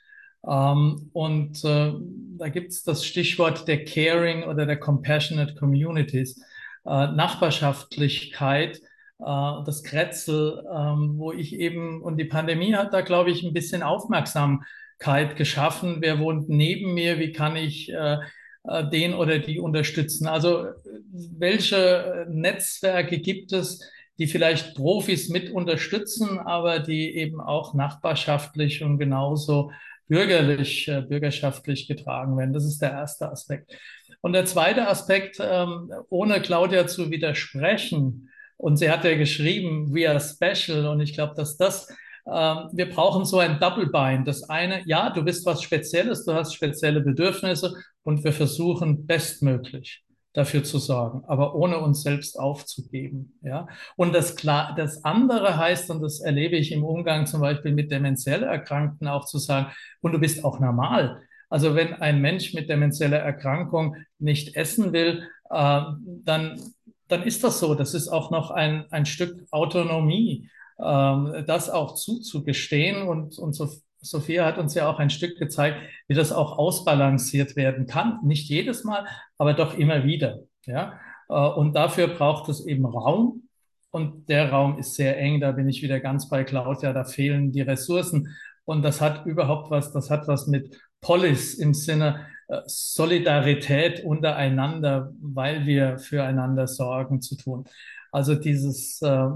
Ähm, und äh, da gibt es das Stichwort der Caring oder der Compassionate Communities, äh, Nachbarschaftlichkeit, äh, das Kretzel, ähm, wo ich eben, und die Pandemie hat da, glaube ich, ein bisschen Aufmerksamkeit geschaffen. Wer wohnt neben mir? Wie kann ich äh, äh, den oder die unterstützen? Also welche Netzwerke gibt es, die vielleicht Profis mit unterstützen, aber die eben auch nachbarschaftlich und genauso bürgerlich, äh, bürgerschaftlich getragen werden. Das ist der erste Aspekt. Und der zweite Aspekt, ähm, ohne Claudia zu widersprechen, und sie hat ja geschrieben, we are special, und ich glaube, dass das, ähm, wir brauchen so ein Double Bind. Das eine, ja, du bist was Spezielles, du hast spezielle Bedürfnisse und wir versuchen bestmöglich dafür zu sorgen, aber ohne uns selbst aufzugeben. Ja? Und das, klar, das andere heißt, und das erlebe ich im Umgang zum Beispiel mit demenziell Erkrankten auch zu sagen, und du bist auch normal. Also wenn ein Mensch mit demenzieller Erkrankung nicht essen will, äh, dann, dann ist das so. Das ist auch noch ein, ein Stück Autonomie, äh, das auch zuzugestehen. Und, und so, Sophia hat uns ja auch ein Stück gezeigt, wie das auch ausbalanciert werden kann. Nicht jedes Mal, aber doch immer wieder. Ja? Äh, und dafür braucht es eben Raum. Und der Raum ist sehr eng. Da bin ich wieder ganz bei Claudia. Da fehlen die Ressourcen. Und das hat überhaupt was, das hat was mit Polis im Sinne äh, Solidarität untereinander, weil wir füreinander sorgen zu tun. Also dieses, äh,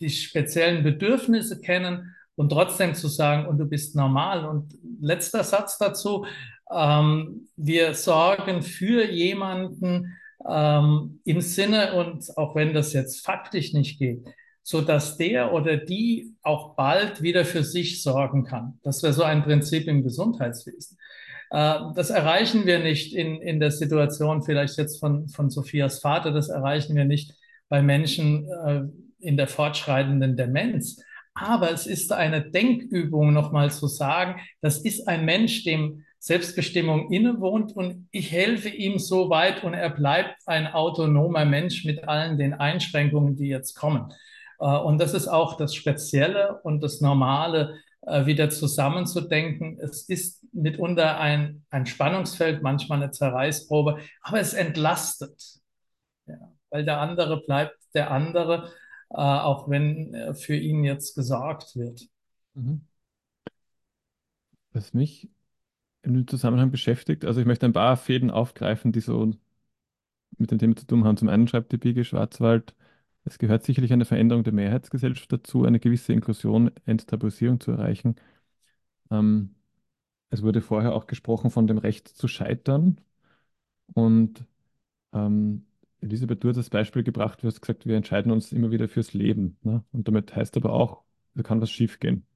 die speziellen Bedürfnisse kennen und trotzdem zu sagen, und du bist normal. Und letzter Satz dazu, ähm, wir sorgen für jemanden ähm, im Sinne, und auch wenn das jetzt faktisch nicht geht, so dass der oder die auch bald wieder für sich sorgen kann. Das wäre so ein Prinzip im Gesundheitswesen. Äh, das erreichen wir nicht in, in der Situation vielleicht jetzt von, von Sophias Vater, das erreichen wir nicht bei Menschen äh, in der fortschreitenden Demenz. Aber es ist eine Denkübung, nochmal zu sagen, das ist ein Mensch, dem Selbstbestimmung innewohnt und ich helfe ihm so weit und er bleibt ein autonomer Mensch mit allen den Einschränkungen, die jetzt kommen. Äh, und das ist auch das Spezielle und das Normale äh, wieder zusammenzudenken. Es ist mitunter ein, ein Spannungsfeld, manchmal eine Zerreißprobe, aber es entlastet, ja, weil der andere bleibt der andere, auch wenn für ihn jetzt gesorgt wird. Mhm. Was mich im Zusammenhang beschäftigt, also ich möchte ein paar Fäden aufgreifen, die so mit dem Thema zu tun haben. Zum einen schreibt die Biege Schwarzwald, es gehört sicherlich eine Veränderung der Mehrheitsgesellschaft dazu, eine gewisse Inklusion, Enttabuisierung zu erreichen. Ähm, es wurde vorher auch gesprochen von dem Recht zu scheitern. Und ähm, Elisabeth, du hast das Beispiel gebracht, du hast gesagt, wir entscheiden uns immer wieder fürs Leben. Ne? Und damit heißt aber auch, da kann was schiefgehen.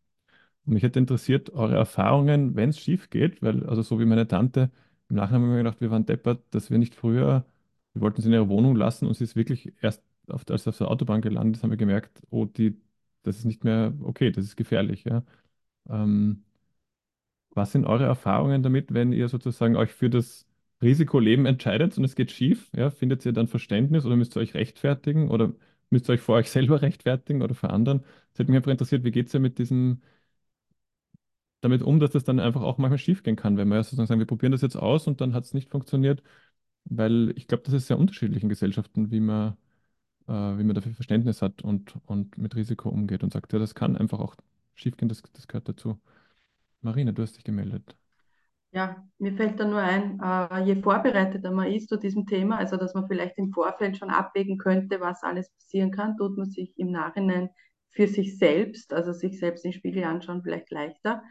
Und mich hätte interessiert, eure Erfahrungen, wenn es schief geht, weil, also so wie meine Tante, im Nachhinein haben wir gedacht, wir waren deppert, dass wir nicht früher, wir wollten sie in ihrer Wohnung lassen und sie ist wirklich erst auf, als auf der Autobahn gelandet ist, haben wir gemerkt, oh, die, das ist nicht mehr okay, das ist gefährlich. Ja. Ähm, was sind eure Erfahrungen damit, wenn ihr sozusagen euch für das Risikoleben entscheidet und es geht schief? Ja, findet ihr dann Verständnis oder müsst ihr euch rechtfertigen oder müsst ihr euch vor euch selber rechtfertigen oder vor anderen? Das hätte mich einfach interessiert, wie geht es ja mit diesem damit um, dass das dann einfach auch manchmal schief gehen kann, wenn wir sozusagen sagen, wir probieren das jetzt aus und dann hat es nicht funktioniert, weil ich glaube, das ist sehr unterschiedlich in Gesellschaften, wie man äh, wie man dafür Verständnis hat und, und mit Risiko umgeht und sagt, ja, das kann einfach auch schiefgehen, das, das gehört dazu. Marina, du hast dich gemeldet. Ja, mir fällt da nur ein, äh, je vorbereiteter man ist zu diesem Thema, also dass man vielleicht im Vorfeld schon abwägen könnte, was alles passieren kann, tut man sich im Nachhinein für sich selbst, also sich selbst im Spiegel anschauen, vielleicht leichter,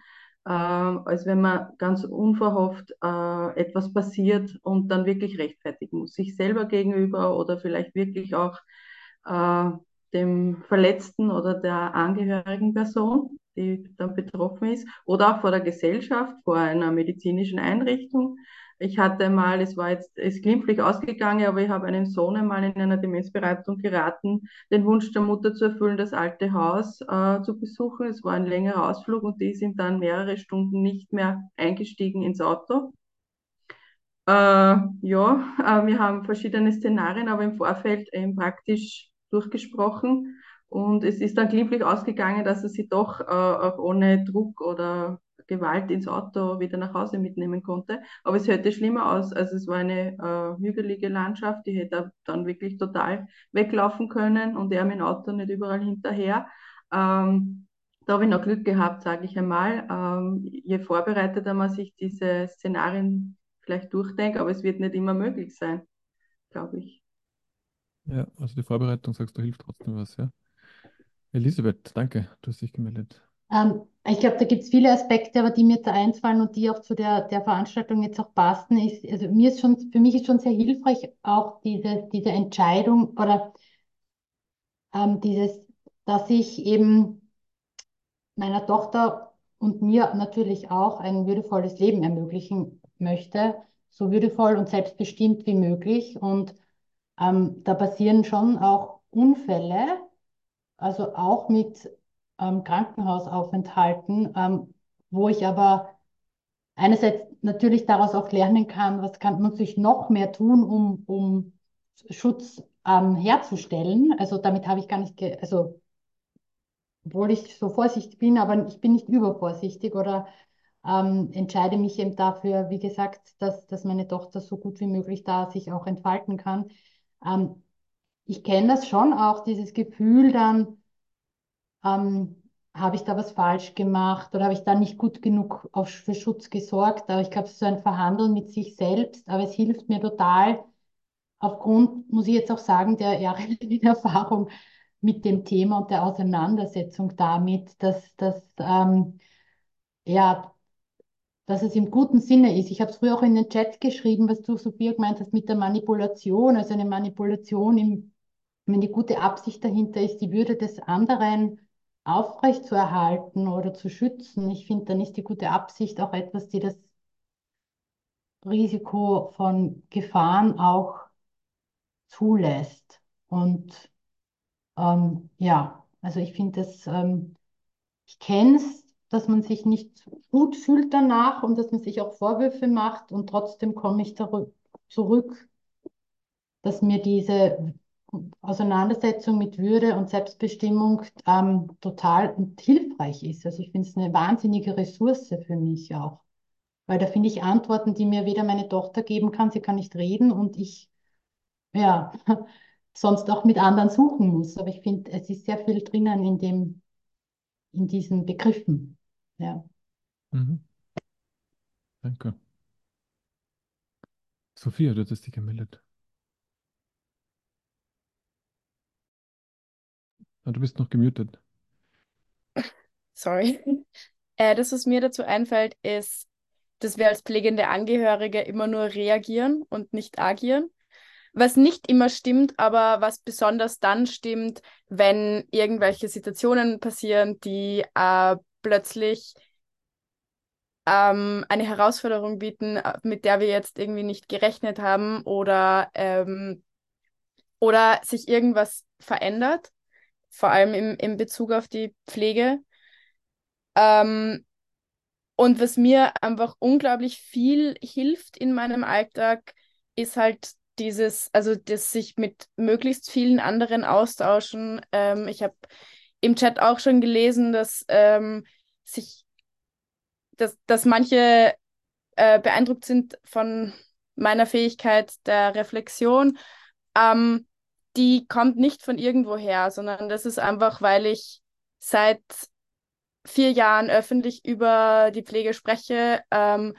äh, als wenn man ganz unverhofft äh, etwas passiert und dann wirklich rechtfertigen muss, sich selber gegenüber oder vielleicht wirklich auch dem Verletzten oder der angehörigen Person, die dann betroffen ist, oder auch vor der Gesellschaft, vor einer medizinischen Einrichtung. Ich hatte mal, es war jetzt, ist glimpflich ausgegangen, aber ich habe einen Sohn einmal in einer Demenzberatung geraten, den Wunsch der Mutter zu erfüllen, das alte Haus äh, zu besuchen. Es war ein längerer Ausflug und die sind dann mehrere Stunden nicht mehr eingestiegen ins Auto. Äh, ja, äh, wir haben verschiedene Szenarien, aber im Vorfeld eben praktisch durchgesprochen. Und es ist dann glimpflich ausgegangen, dass er sie doch äh, auch ohne Druck oder Gewalt ins Auto wieder nach Hause mitnehmen konnte. Aber es hörte schlimmer aus. Also es war eine äh, hügelige Landschaft, die hätte dann wirklich total weglaufen können und er mit dem Auto nicht überall hinterher. Ähm, da habe ich noch Glück gehabt, sage ich einmal. Ähm, je vorbereiteter man sich diese Szenarien vielleicht durchdenkt, aber es wird nicht immer möglich sein, glaube ich. Ja, also die Vorbereitung, sagst du, hilft trotzdem was, ja. Elisabeth, danke, du hast dich gemeldet. Ähm, ich glaube, da gibt es viele Aspekte, aber die mir da einfallen und die auch zu der, der Veranstaltung jetzt auch passen, ist, also mir ist schon, für mich ist schon sehr hilfreich auch diese, diese Entscheidung oder ähm, dieses, dass ich eben meiner Tochter und mir natürlich auch ein würdevolles Leben ermöglichen möchte so würdevoll und selbstbestimmt wie möglich. Und ähm, da passieren schon auch Unfälle, also auch mit ähm, Krankenhausaufenthalten, ähm, wo ich aber einerseits natürlich daraus auch lernen kann, was kann man sich noch mehr tun, um, um Schutz ähm, herzustellen. Also damit habe ich gar nicht, also obwohl ich so vorsichtig bin, aber ich bin nicht übervorsichtig oder ähm, entscheide mich eben dafür, wie gesagt, dass, dass meine Tochter so gut wie möglich da sich auch entfalten kann. Ähm, ich kenne das schon auch, dieses Gefühl dann, ähm, habe ich da was falsch gemacht oder habe ich da nicht gut genug auf, für Schutz gesorgt. Aber ich glaube, es ist so ein Verhandeln mit sich selbst, aber es hilft mir total, aufgrund, muss ich jetzt auch sagen, der jahrelangen Erfahrung mit dem Thema und der Auseinandersetzung damit, dass, dass, ähm, ja, dass es im guten Sinne ist. Ich habe es früher auch in den Chat geschrieben, was du, Sophia, gemeint hast mit der Manipulation, also eine Manipulation, im, wenn die gute Absicht dahinter ist, die Würde des anderen aufrechtzuerhalten oder zu schützen. Ich finde, dann ist die gute Absicht auch etwas, die das Risiko von Gefahren auch zulässt. Und ähm, ja, also ich finde das, ähm, ich kenne es, dass man sich nicht gut fühlt danach und dass man sich auch Vorwürfe macht und trotzdem komme ich zurück, dass mir diese Auseinandersetzung mit Würde und Selbstbestimmung ähm, total und hilfreich ist. Also ich finde es eine wahnsinnige Ressource für mich auch. Weil da finde ich Antworten, die mir weder meine Tochter geben kann, sie kann nicht reden und ich, ja, sonst auch mit anderen suchen muss. Aber ich finde, es ist sehr viel drinnen in dem, in diesen Begriffen. Ja. Mhm. Danke. Sophia, du hast dich gemeldet. Ah, du bist noch gemutet. Sorry. Äh, das, was mir dazu einfällt, ist, dass wir als pflegende Angehörige immer nur reagieren und nicht agieren. Was nicht immer stimmt, aber was besonders dann stimmt, wenn irgendwelche Situationen passieren, die äh, plötzlich ähm, eine Herausforderung bieten, äh, mit der wir jetzt irgendwie nicht gerechnet haben oder, ähm, oder sich irgendwas verändert vor allem im, im Bezug auf die Pflege. Ähm, und was mir einfach unglaublich viel hilft in meinem Alltag, ist halt dieses, also das sich mit möglichst vielen anderen austauschen. Ähm, ich habe im Chat auch schon gelesen, dass ähm, sich, dass, dass manche äh, beeindruckt sind von meiner Fähigkeit der Reflexion. Ähm, die kommt nicht von irgendwoher, sondern das ist einfach, weil ich seit vier Jahren öffentlich über die Pflege spreche ähm,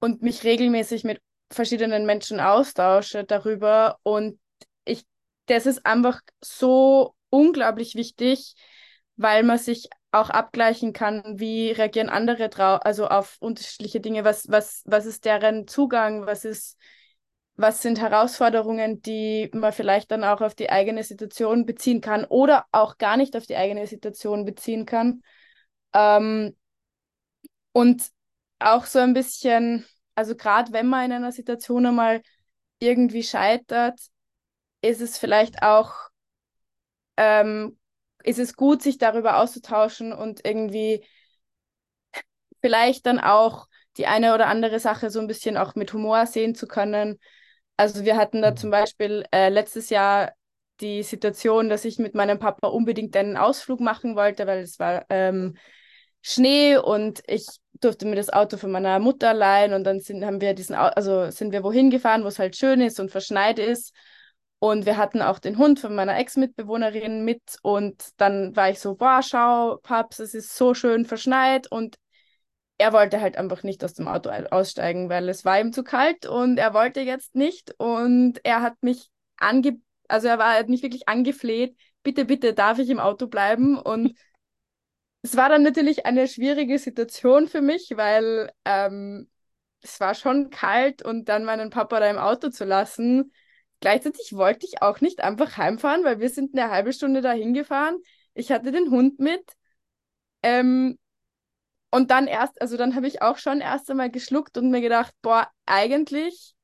und mich regelmäßig mit verschiedenen Menschen austausche darüber. Und ich, das ist einfach so unglaublich wichtig, weil man sich auch abgleichen kann, wie reagieren andere drauf, also auf unterschiedliche Dinge, was, was, was ist deren Zugang, was ist was sind Herausforderungen, die man vielleicht dann auch auf die eigene Situation beziehen kann oder auch gar nicht auf die eigene Situation beziehen kann. Ähm, und auch so ein bisschen, also gerade wenn man in einer Situation einmal irgendwie scheitert, ist es vielleicht auch, ähm, ist es gut, sich darüber auszutauschen und irgendwie vielleicht dann auch die eine oder andere Sache so ein bisschen auch mit Humor sehen zu können also wir hatten da zum Beispiel äh, letztes Jahr die Situation, dass ich mit meinem Papa unbedingt einen Ausflug machen wollte, weil es war ähm, Schnee und ich durfte mir das Auto von meiner Mutter leihen und dann sind, haben wir diesen, also sind wir wohin gefahren, wo es halt schön ist und verschneit ist. Und wir hatten auch den Hund von meiner Ex-Mitbewohnerin mit und dann war ich so, boah, schau, Paps, es ist so schön verschneit und er wollte halt einfach nicht aus dem Auto aussteigen, weil es war ihm zu kalt und er wollte jetzt nicht. Und er hat mich ange, also er war nicht wirklich angefleht, bitte, bitte, darf ich im Auto bleiben? Und es war dann natürlich eine schwierige Situation für mich, weil ähm, es war schon kalt und dann meinen Papa da im Auto zu lassen. Gleichzeitig wollte ich auch nicht einfach heimfahren, weil wir sind eine halbe Stunde dahin gefahren. Ich hatte den Hund mit. Ähm, und dann erst, also dann habe ich auch schon erst einmal geschluckt und mir gedacht, boah, eigentlich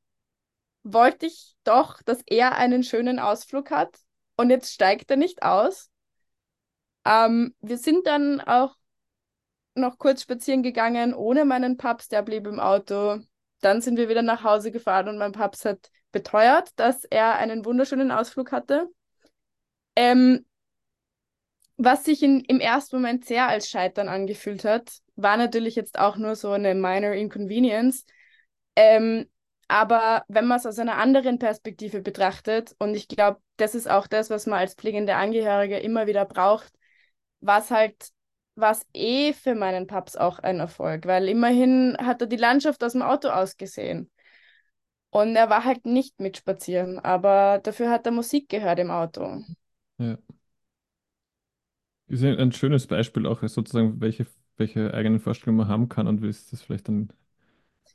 wollte ich doch, dass er einen schönen Ausflug hat und jetzt steigt er nicht aus. Ähm, wir sind dann auch noch kurz spazieren gegangen ohne meinen Paps, der blieb im Auto. Dann sind wir wieder nach Hause gefahren und mein Paps hat beteuert, dass er einen wunderschönen Ausflug hatte. Ähm, was sich in, im ersten Moment sehr als Scheitern angefühlt hat, war natürlich jetzt auch nur so eine minor inconvenience. Ähm, aber wenn man es aus einer anderen Perspektive betrachtet, und ich glaube, das ist auch das, was man als pflegende Angehörige immer wieder braucht, was halt was eh für meinen Paps auch ein Erfolg, weil immerhin hat er die Landschaft aus dem Auto ausgesehen. Und er war halt nicht mitspazieren, aber dafür hat er Musik gehört im Auto. Ja. Ist ein schönes Beispiel auch, sozusagen, welche, welche eigenen Vorstellungen man haben kann und wie es das vielleicht dann,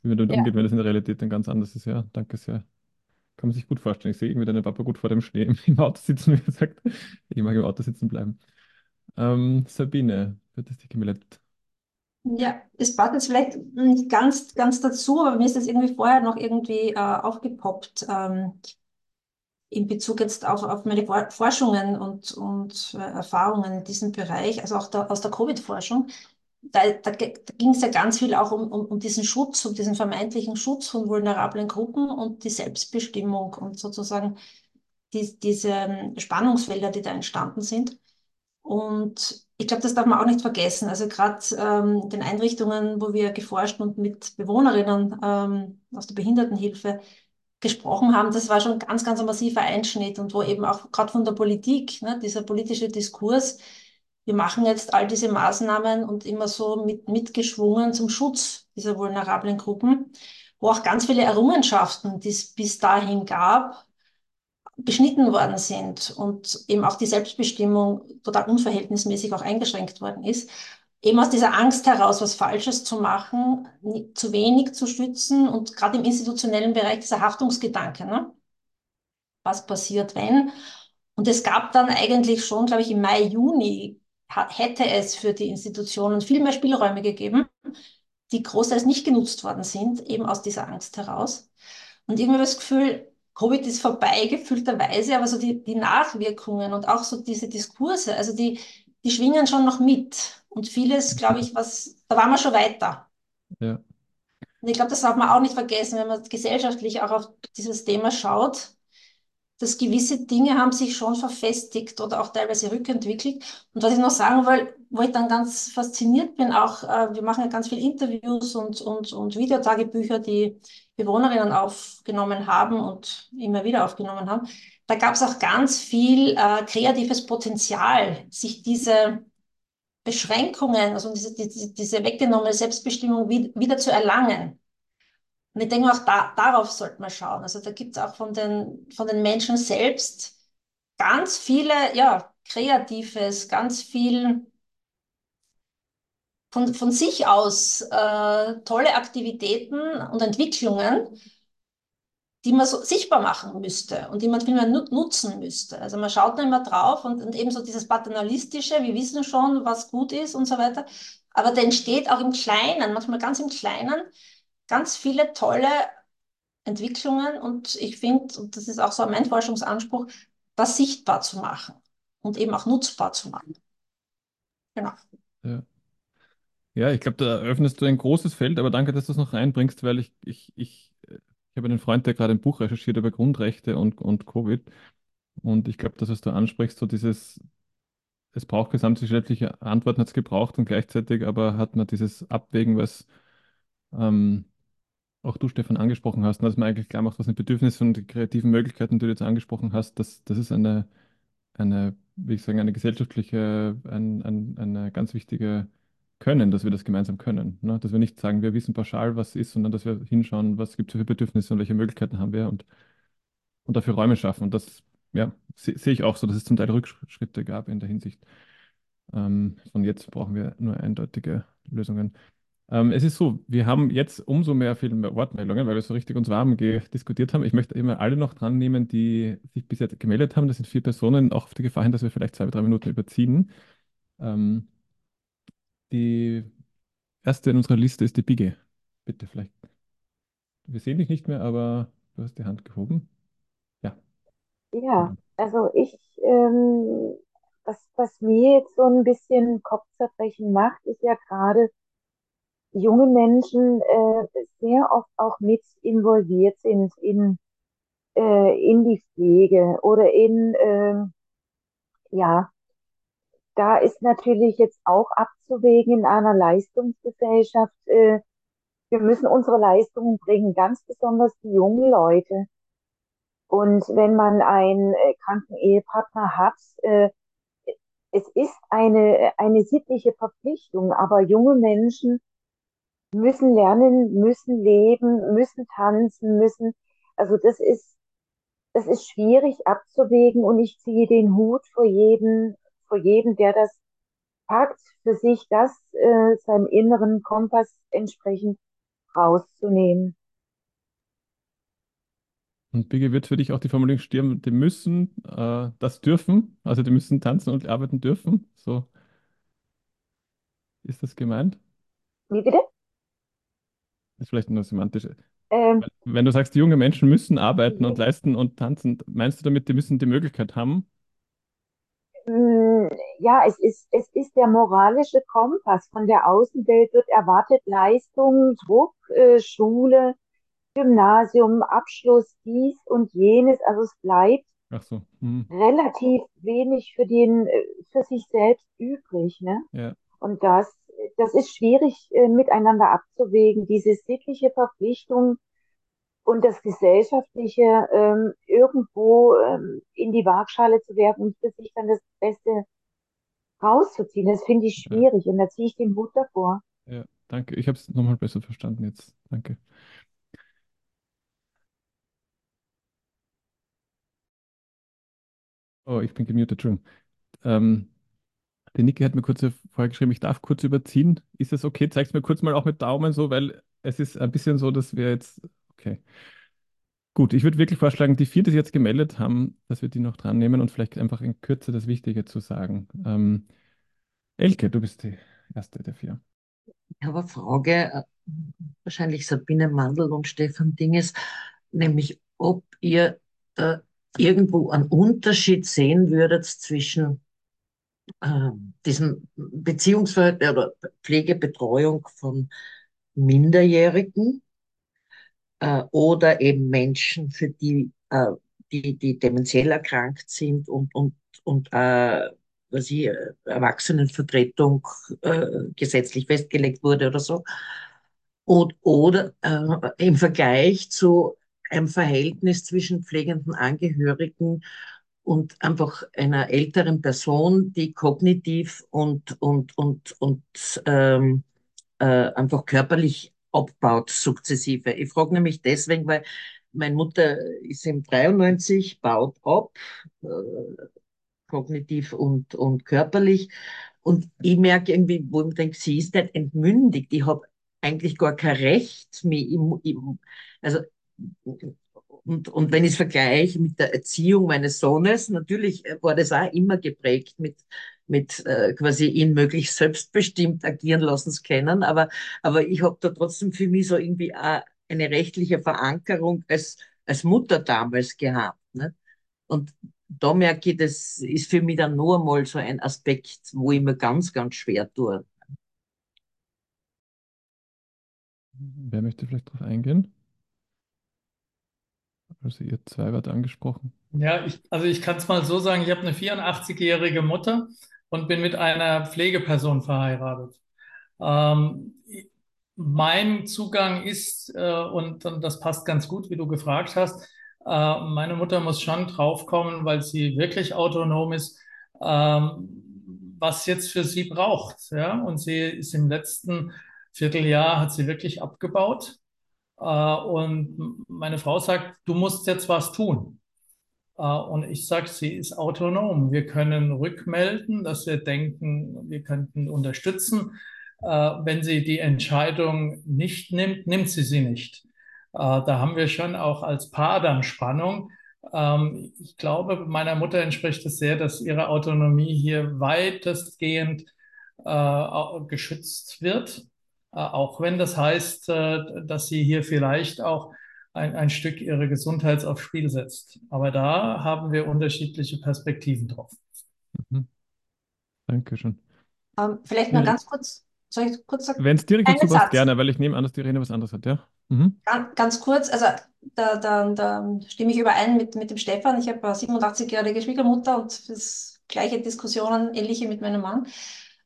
wie man damit Ja. umgeht, wenn das in der Realität dann ganz anders ist. Ja, danke sehr. Kann man sich gut vorstellen. Ich sehe irgendwie deinen Papa gut vor dem Schnee im, Auto sitzen, wie gesagt. Ich mag im Auto sitzen bleiben. Ähm, Sabine, wird es dich gemeldet? Ja, es passt jetzt vielleicht nicht ganz, ganz dazu, aber mir ist das irgendwie vorher noch irgendwie äh, aufgepoppt ähm, in Bezug jetzt auf, auf meine For Forschungen und, und äh, Erfahrungen in diesem Bereich, also auch der, aus der Covid-Forschung. Da, da, da ging es ja ganz viel auch um, um, um diesen Schutz, um diesen vermeintlichen Schutz von vulnerablen Gruppen und die Selbstbestimmung und sozusagen die, diese ähm, Spannungsfelder, die da entstanden sind. Und ich glaube, das darf man auch nicht vergessen. Also gerade ähm, in den Einrichtungen, wo wir geforscht und mit Bewohnerinnen ähm, aus der Behindertenhilfe gesprochen haben, das war schon ganz, ganz ein massiver Einschnitt und wo eben auch gerade von der Politik, ne, dieser politische Diskurs, wir machen jetzt all diese Maßnahmen und immer so mit, mitgeschwungen zum Schutz dieser vulnerablen Gruppen, wo auch ganz viele Errungenschaften, die es bis dahin gab, beschnitten worden sind und eben auch die Selbstbestimmung total unverhältnismäßig auch eingeschränkt worden ist. Eben aus dieser Angst heraus, was Falsches zu machen, zu wenig zu schützen und gerade im institutionellen Bereich dieser Haftungsgedanke. Ne? Was passiert, wenn? Und es gab dann eigentlich schon, glaube ich, im Mai, Juni hätte es für die Institutionen viel mehr Spielräume gegeben, die großteils nicht genutzt worden sind, eben aus dieser Angst heraus. Und irgendwie das Gefühl, Covid ist vorbei, gefühlterweise, aber so die, die Nachwirkungen und auch so diese Diskurse, also die, die schwingen schon noch mit. Und vieles, glaube ich, was, da waren wir schon weiter. Ja. Und ich glaube, das darf man auch nicht vergessen, wenn man gesellschaftlich auch auf dieses Thema schaut, dass gewisse Dinge haben sich schon verfestigt oder auch teilweise rückentwickelt. Und was ich noch sagen will, wo ich dann ganz fasziniert bin, auch, äh, wir machen ja ganz viele Interviews und, und, und Videotagebücher, die Bewohnerinnen aufgenommen haben und immer wieder aufgenommen haben. Da gab es auch ganz viel äh, kreatives Potenzial, sich diese Beschränkungen, also diese, diese, diese weggenommene Selbstbestimmung wieder zu erlangen. Und ich denke auch, da, darauf sollte man schauen. Also da gibt es auch von den, von den Menschen selbst ganz viele, ja, Kreatives, ganz viel von, von sich aus äh, tolle Aktivitäten und Entwicklungen, die man so sichtbar machen müsste und die man viel mehr nutzen müsste. Also man schaut dann immer drauf und, und eben so dieses Paternalistische, wir wissen schon, was gut ist und so weiter. Aber da entsteht auch im Kleinen, manchmal ganz im Kleinen, ganz viele tolle Entwicklungen und ich finde, und das ist auch so mein Forschungsanspruch, das sichtbar zu machen und eben auch nutzbar zu machen. Genau. Ja. Ja, ich glaube, da eröffnest du ein großes Feld, aber danke, dass du es noch reinbringst, weil ich, ich, ich, ich habe einen Freund, der gerade ein Buch recherchiert über Grundrechte und, und Covid. Und ich glaube, das, was du ansprichst, so dieses, es braucht gesamtgesellschaftliche Antworten, hat es gebraucht und gleichzeitig aber hat man dieses Abwägen, was ähm, auch du, Stefan, angesprochen hast, dass man eigentlich klar macht, was sind Bedürfnisse und die kreativen Möglichkeiten, die du jetzt angesprochen hast, das, das ist eine, eine, wie ich sagen, eine gesellschaftliche, ein, ein, eine ganz wichtige Können, dass wir das gemeinsam können. Ne? Dass wir nicht sagen, wir wissen pauschal, was ist, sondern dass wir hinschauen, was gibt es für Bedürfnisse und welche Möglichkeiten haben wir und, und dafür Räume schaffen. Und das ja, sehe seh ich auch so, dass es zum Teil Rückschritte gab in der Hinsicht. Ähm, von jetzt brauchen wir nur eindeutige Lösungen. Ähm, es ist so, wir haben jetzt umso mehr viel mehr Wortmeldungen, weil wir so richtig uns warm diskutiert haben. Ich möchte immer alle noch dran nehmen, die sich bisher gemeldet haben. Das sind vier Personen, auch auf die Gefahr hin, dass wir vielleicht zwei, drei Minuten überziehen. Ähm, die erste in unserer Liste ist die Bigge. Bitte, vielleicht. Wir sehen dich nicht mehr, aber du hast die Hand gehoben. Ja. Ja, also ich, ähm, was, was mir jetzt so ein bisschen Kopfzerbrechen macht, ist ja gerade junge Menschen äh, sehr oft auch mit involviert sind in, äh, in die Pflege oder in, ähm, ja, da ist natürlich jetzt auch abzuwägen in einer Leistungsgesellschaft. Äh, wir müssen unsere Leistungen bringen, ganz besonders die jungen Leute. Und wenn man einen äh, kranken Ehepartner hat, äh, es ist eine, eine sittliche Verpflichtung, aber junge Menschen müssen lernen, müssen leben, müssen tanzen, müssen, also das ist, das ist schwierig abzuwägen und ich ziehe den Hut vor jedem, vor jedem, der das packt, für sich das äh, seinem inneren Kompass entsprechend rauszunehmen. Und Bigge, wird für dich auch die Formulierung stimmen, die müssen äh, das dürfen, also die müssen tanzen und arbeiten dürfen? So ist das gemeint? Wie bitte? Ist vielleicht nur semantisch. Ähm, Wenn du sagst, junge Menschen müssen arbeiten und leisten und tanzen, meinst du damit, die müssen die Möglichkeit haben? Mm, Ja, es ist, es ist der moralische Kompass. Von der Außenwelt wird erwartet Leistung, Druck, äh, Schule, Gymnasium, Abschluss, dies und jenes. Also es bleibt Ach so. Hm. relativ wenig für den, äh, für sich selbst übrig, ne? Ja. Und das, das ist schwierig, äh, miteinander abzuwägen, diese sittliche Verpflichtung und das Gesellschaftliche ähm, irgendwo ähm, in die Waagschale zu werfen und für sich dann das Beste rauszuziehen. Das finde ich Ja. schwierig und da ziehe ich den Hut davor. Ja, danke. Ich habe es nochmal besser verstanden jetzt. Danke. Oh, ich bin gemutet, Entschuldigung. Ähm, die Niki hat mir kurz vorher geschrieben, ich darf kurz überziehen. Ist das okay? Zeig's mir kurz mal auch mit Daumen so, weil es ist ein bisschen so, dass wir jetzt. Okay. Gut, ich würde wirklich vorschlagen, die vier, die sich jetzt gemeldet haben, dass wir die noch dran nehmen und vielleicht einfach in Kürze das Wichtige zu sagen. Ähm, Elke, du bist die erste der vier. Ich habe eine Frage, äh, wahrscheinlich Sabine Mandl und Stefan Dinges, nämlich ob ihr da irgendwo einen Unterschied sehen würdet zwischen äh, diesem Beziehungsverhältnis oder Pflegebetreuung von Minderjährigen äh, oder eben Menschen, für die, äh, die, die dementiell erkrankt sind und, und, und äh, was ich, äh, Erwachsenenvertretung äh, gesetzlich festgelegt wurde oder so. Und, oder äh, im Vergleich zu einem Verhältnis zwischen pflegenden Angehörigen und einfach einer älteren Person, die kognitiv und, und, und, und ähm, äh, einfach körperlich abbaut, sukzessive. Ich frage nämlich deswegen, weil meine Mutter ist im 93, baut ab, äh, kognitiv und, und körperlich. Und ich merke irgendwie, wo ich denke, sie ist nicht entmündigt. Ich habe eigentlich gar kein Recht, mich, im- im- also, und, und wenn ich es vergleiche mit der Erziehung meines Sohnes, natürlich war das auch immer geprägt mit, mit äh, quasi ihn möglichst selbstbestimmt agieren lassen zu können, aber, aber ich habe da trotzdem für mich so irgendwie auch eine rechtliche Verankerung als, als Mutter damals gehabt. Ne? Und da merke ich, das ist für mich dann nur einmal so ein Aspekt, wo ich mir ganz, ganz schwer tue. Wer möchte vielleicht darauf eingehen? Also ihr zwei wart angesprochen. Ja, ich, also ich kann es mal so sagen, ich habe eine 84-jährige Mutter und bin mit einer Pflegeperson verheiratet. Ähm, mein Zugang ist, äh, und, und das passt ganz gut, wie du gefragt hast, äh, meine Mutter muss schon draufkommen, weil sie wirklich autonom ist, ähm, was jetzt für sie braucht. Ja? Und sie ist im letzten Vierteljahr, hat sie wirklich abgebaut. Äh, und meine Frau sagt, du musst jetzt was tun. Äh, Und ich sage, sie ist autonom. Wir können rückmelden, dass wir denken, wir könnten unterstützen. Äh, Wenn sie die Entscheidung nicht nimmt, nimmt sie sie nicht. Da haben wir schon auch als Paar dann Spannung. Ähm, Ich glaube, meiner Mutter entspricht es sehr, dass ihre Autonomie hier weitestgehend geschützt wird. Äh, auch wenn das heißt, äh, dass sie hier vielleicht auch ein, ein Stück ihre Gesundheit aufs Spiel setzt. Aber da haben wir unterschiedliche Perspektiven drauf. Mhm. Dankeschön. Ähm, vielleicht noch ganz kurz, soll ich kurz sagen? Wenn es direkt dazu passt, gerne, weil ich nehme an, dass die Irene was anderes hat, ja? Mhm. Ganz, ganz kurz, also da, da, da stimme ich überein mit, mit dem Stefan. Ich habe eine 87-jährige Schwiegermutter und das gleiche Diskussionen, ähnliche mit meinem Mann.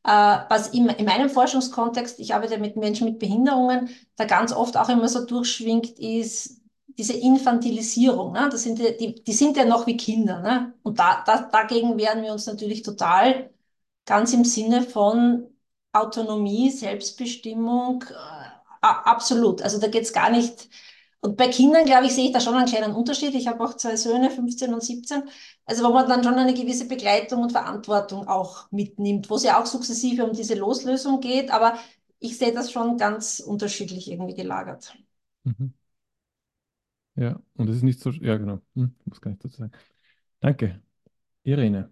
Äh, was in, in meinem Forschungskontext, ich arbeite mit Menschen mit Behinderungen, da ganz oft auch immer so durchschwingt, ist diese Infantilisierung. Ne? Das sind ja, die, die sind ja noch wie Kinder. Ne? Und da, da, dagegen wehren wir uns natürlich total, ganz im Sinne von Autonomie, Selbstbestimmung, äh, absolut. Also da geht es gar nicht. Und bei Kindern, glaube ich, sehe ich da schon einen kleinen Unterschied. Ich habe auch zwei Söhne, 15 und 17. Also wo man dann schon eine gewisse Begleitung und Verantwortung auch mitnimmt, wo es ja auch sukzessive um diese Loslösung geht. Aber ich sehe das schon ganz unterschiedlich irgendwie gelagert. Mhm. Ja, und es ist nicht so, ja, genau. Hm, muss gar nicht dazu sagen. Danke. Irene.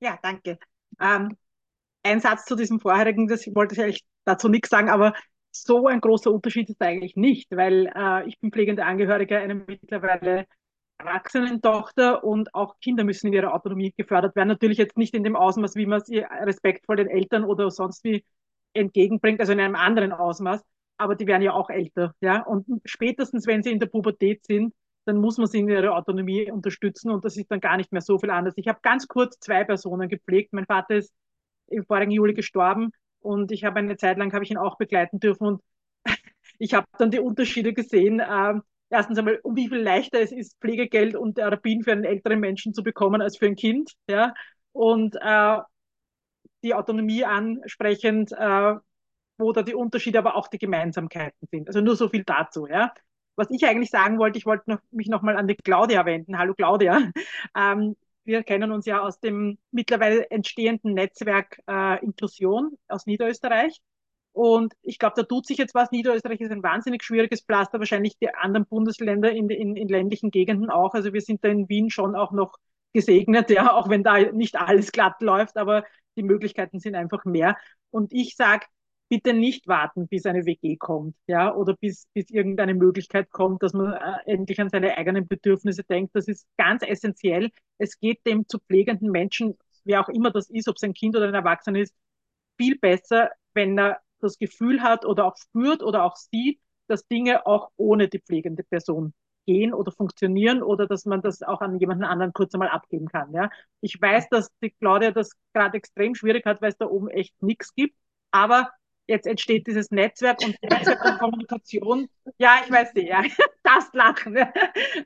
Ja, danke. Ähm, ein Satz zu diesem vorherigen, das wollte ich eigentlich dazu nichts sagen, aber so ein großer Unterschied ist eigentlich nicht, weil äh, ich bin pflegende Angehörige einer mittlerweile erwachsenen Tochter und auch Kinder müssen in ihrer Autonomie gefördert werden. Natürlich jetzt nicht in dem Ausmaß, wie man es respektvoll den Eltern oder sonst wie entgegenbringt, also in einem anderen Ausmaß, aber die werden ja auch älter, ja. Und spätestens, wenn sie in der Pubertät sind, dann muss man sie in ihrer Autonomie unterstützen und das ist dann gar nicht mehr so viel anders. Ich habe ganz kurz zwei Personen gepflegt. Mein Vater ist im vorigen Juli gestorben und ich habe eine Zeit lang habe ich ihn auch begleiten dürfen und ich habe dann die Unterschiede gesehen. Ähm, erstens einmal, um wie viel leichter es ist, Pflegegeld und Therapien für einen älteren Menschen zu bekommen als für ein Kind, ja. Und äh, die Autonomie ansprechend, äh, wo da die Unterschiede, aber auch die Gemeinsamkeiten sind. Also nur so viel dazu, ja. Was ich eigentlich sagen wollte, ich wollte noch, mich nochmal an die Claudia wenden. Hallo Claudia. Ähm, wir kennen uns ja aus dem mittlerweile entstehenden Netzwerk äh, Inklusion aus Niederösterreich. Und ich glaube, da tut sich jetzt was. Niederösterreich ist ein wahnsinnig schwieriges Pflaster, wahrscheinlich die anderen Bundesländer in, in, in ländlichen Gegenden auch. Also wir sind da in Wien schon auch noch gesegnet, ja, auch wenn da nicht alles glatt läuft, aber die Möglichkeiten sind einfach mehr. Und ich sage, bitte nicht warten, bis eine WG kommt, ja, oder bis, bis irgendeine Möglichkeit kommt, dass man äh, endlich an seine eigenen Bedürfnisse denkt. Das ist ganz essentiell. Es geht dem zu pflegenden Menschen, wer auch immer das ist, ob es ein Kind oder ein Erwachsener ist, viel besser, wenn er das Gefühl hat oder auch spürt oder auch sieht, dass Dinge auch ohne die pflegende Person gehen oder funktionieren oder dass man das auch an jemanden anderen kurz einmal abgeben kann. Ja. Ich weiß, dass die Claudia das gerade extrem schwierig hat, weil es da oben echt nichts gibt, aber jetzt entsteht dieses Netzwerk und Netzwerk und Kommunikation. Ja, ich weiß nicht, ja, das Lachen.